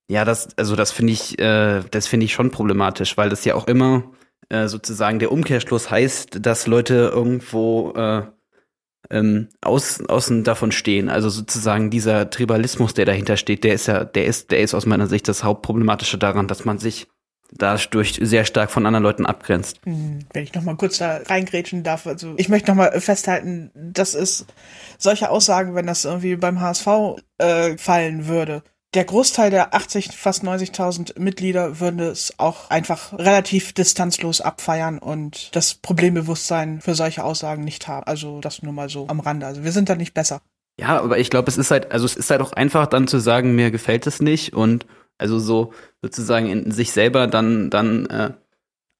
ja, das also das finde ich äh, das finde ich schon problematisch, weil das ja auch immer äh, sozusagen der Umkehrschluss heißt, dass Leute irgendwo äh, ähm, aus, außen davon stehen. Also sozusagen dieser Tribalismus, der dahinter steht, der ist ja, der ist, der ist aus meiner Sicht das Hauptproblematische daran, dass man sich dadurch sehr stark von anderen Leuten abgrenzt. Hm, wenn ich noch mal kurz da reingrätschen darf, also ich möchte noch mal festhalten, dass es solche Aussagen, wenn das irgendwie beim HSV äh, fallen würde, der Großteil der 80, fast 90.000 Mitglieder würden es auch einfach relativ distanzlos abfeiern und das Problembewusstsein für solche Aussagen nicht haben. Also das nur mal so am Rande. Also wir sind da nicht besser. Ja, aber ich glaube, es ist halt, also es ist halt auch einfach dann zu sagen, mir gefällt es nicht und also so sozusagen in sich selber dann dann äh,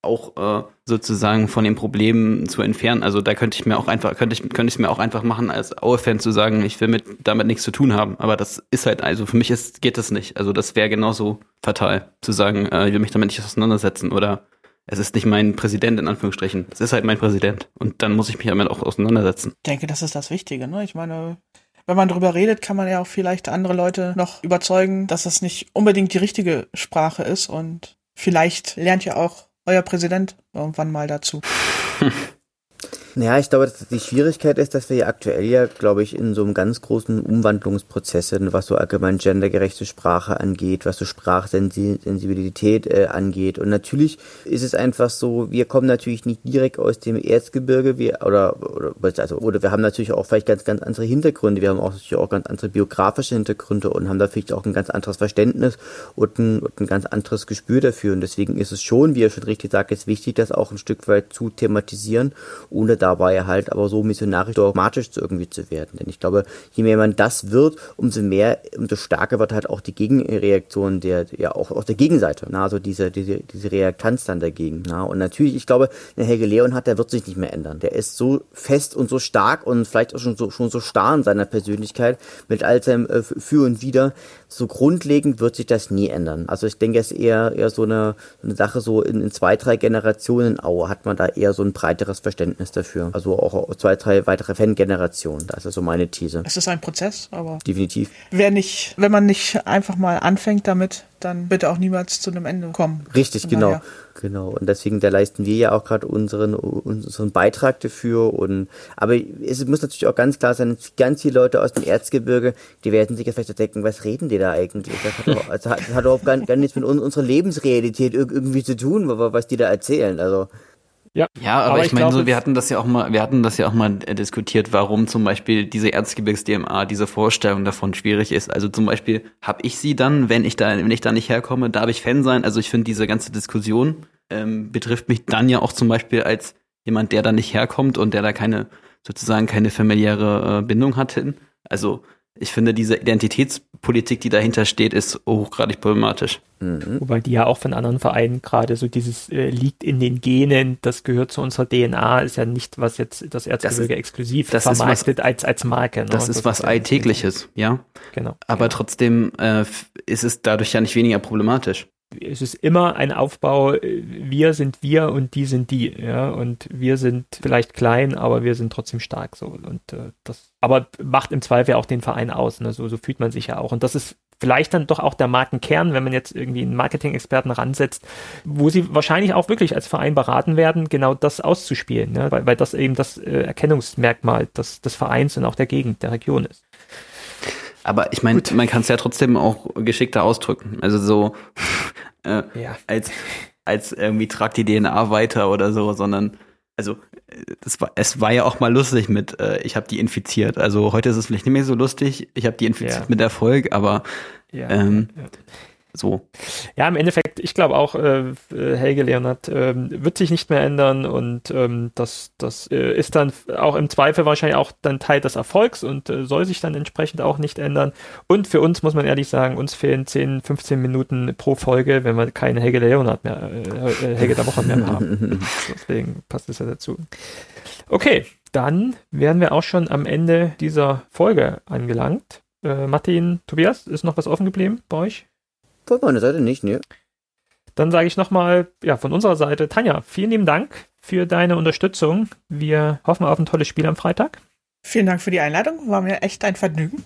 auch äh, sozusagen von den Problemen zu entfernen. Also da könnte ich mir auch einfach, könnte ich, könnte ich mir auch einfach machen, als Aue-Fan zu sagen, ich will mit damit nichts zu tun haben. Aber das ist halt, also für mich ist, geht das nicht. Also das wäre genauso fatal, zu sagen, äh, ich will mich damit nicht auseinandersetzen oder es ist nicht mein Präsident in Anführungsstrichen. Es ist halt mein Präsident. Und dann muss ich mich damit auch auseinandersetzen. Ich denke, das ist das Wichtige, ne? Ich meine, wenn man drüber redet, kann man ja auch vielleicht andere Leute noch überzeugen, dass das nicht unbedingt die richtige Sprache ist und vielleicht lernt ja auch euer Präsident irgendwann mal dazu. [laughs] Naja, ich glaube, dass die Schwierigkeit ist, dass wir ja aktuell ja, glaube ich, in so einem ganz großen Umwandlungsprozess sind, was so allgemein gendergerechte Sprache angeht, was so Sprachsensibilität äh, angeht. Und natürlich ist es einfach so, wir kommen natürlich nicht direkt aus dem Erzgebirge, wir, oder, oder, also, oder wir haben natürlich auch vielleicht ganz, ganz andere Hintergründe. Wir haben auch natürlich auch ganz andere biografische Hintergründe und haben da vielleicht auch ein ganz anderes Verständnis und ein, und ein ganz anderes Gespür dafür. Und deswegen ist es schon, wie ihr schon richtig sagt, ist wichtig, das auch ein Stück weit zu thematisieren, ohne dabei halt aber so missionarisch dogmatisch irgendwie zu werden. Denn ich glaube, je mehr man das wird, umso mehr, umso stärker wird halt auch die Gegenreaktion der, ja auch aus der Gegenseite, na, also diese, diese, diese Reaktanz dann dagegen. Na. Und natürlich, ich glaube, der Helge Leonhardt, der wird sich nicht mehr ändern. Der ist so fest und so stark und vielleicht auch schon so, schon so starr in seiner Persönlichkeit mit all seinem äh, Für und Wider. So grundlegend wird sich das nie ändern. Also ich denke, es ist eher, eher so eine, eine Sache so in, in zwei, drei Generationen Aue hat man da eher so ein breiteres Verständnis dafür dafür. Also auch zwei, drei weitere Fangenerationen. Das ist so meine These. Es ist ein Prozess, aber. Definitiv. Wer nicht, wenn man nicht einfach mal anfängt damit, dann bitte auch niemals zu einem Ende kommen. Richtig, genau. Daher. Genau. Und deswegen, da leisten wir ja auch gerade unseren, unseren Beitrag dafür. Und, aber es muss natürlich auch ganz klar sein, ganz viele Leute aus dem Erzgebirge, die werden sich jetzt vielleicht denken, was reden die da eigentlich? Das hat, auch, also hat, das hat überhaupt gar, gar nichts mit unserer Lebensrealität irgendwie zu tun, was die da erzählen. Also, Ja, ja aber, aber ich, ich meine, so, wir hatten das ja auch mal, wir hatten das ja auch mal äh, diskutiert, warum zum Beispiel diese Erzgebirgs-DMA, diese Vorstellung davon schwierig ist. Also zum Beispiel habe ich sie dann, wenn ich da, wenn ich da nicht herkomme, darf ich Fan sein. Also ich finde diese ganze Diskussion ähm, betrifft mich dann ja auch zum Beispiel als jemand, der da nicht herkommt und der da keine sozusagen keine familiäre äh, Bindung hat hin. Also ich finde, diese Identitätspolitik, die dahinter steht, ist hochgradig problematisch. Mhm. Wobei die ja auch von anderen Vereinen gerade so dieses äh, liegt in den Genen, das gehört zu unserer DNA, ist ja nicht, was jetzt das Erzgebirge exklusiv das vermarktet was, als, als Marke. Ne? Das, das ist was ist Alltägliches, ja. Genau. Aber genau. trotzdem äh, ist es dadurch ja nicht weniger problematisch es ist immer ein Aufbau, wir sind wir und die sind die, ja, und wir sind vielleicht klein, aber wir sind trotzdem stark, so, und äh, das, aber macht im Zweifel auch den Verein aus, ne, so, so fühlt man sich ja auch, und das ist vielleicht dann doch auch der Markenkern, wenn man jetzt irgendwie einen Marketing-Experten ransetzt, wo sie wahrscheinlich auch wirklich als Verein beraten werden, genau das auszuspielen, ne, weil, weil das eben das äh, Erkennungsmerkmal des, des Vereins und auch der Gegend, der Region ist. Aber ich meine, man kann es ja trotzdem auch geschickter ausdrücken. Also so [laughs] äh, ja. als als irgendwie tragt die DNA weiter oder so, sondern also es war, es war ja auch mal lustig mit, äh, ich habe die infiziert. Also heute ist es vielleicht nicht mehr so lustig, ich habe die infiziert ja. mit Erfolg, aber ja, ähm, so. Ja, im Endeffekt, ich glaube auch, äh, Helge Leonard äh, wird sich nicht mehr ändern und ähm, das, das äh, ist dann auch im Zweifel wahrscheinlich auch dann Teil des Erfolgs und äh, soll sich dann entsprechend auch nicht ändern. Und für uns muss man ehrlich sagen, uns fehlen 10, 15 Minuten pro Folge, wenn wir keinen Helge Leonard mehr, äh, äh, Helge der Woche mehr haben. [laughs] Deswegen passt es ja dazu. Okay, dann wären wir auch schon am Ende dieser Folge angelangt. Äh, Martin, Tobias, ist noch was offen geblieben bei euch? Von meiner Seite nicht, ne? Dann sage ich nochmal, ja, von unserer Seite, Tanja, vielen lieben Dank für deine Unterstützung. Wir hoffen auf ein tolles Spiel am Freitag. Vielen Dank für die Einladung, war mir echt ein Vergnügen.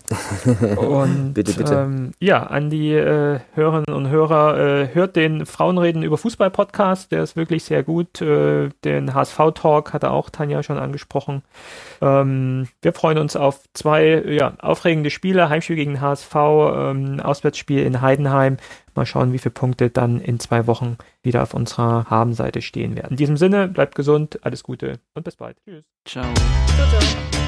und [laughs] bitte, bitte. Ähm, ja, an die äh, Hörerinnen und Hörer, äh, hört den Frauenreden über Fußball Podcast, der ist wirklich sehr gut. Äh, den HSV Talk hatte auch Tanja schon angesprochen. Ähm, wir freuen uns auf zwei ja, aufregende Spiele, Heimspiel gegen HSV, ähm, Auswärtsspiel in Heidenheim. Mal schauen, wie viele Punkte dann in zwei Wochen wieder auf unserer Habenseite stehen werden. In diesem Sinne, bleibt gesund, alles Gute und bis bald. Tschüss. Ciao. ciao, ciao.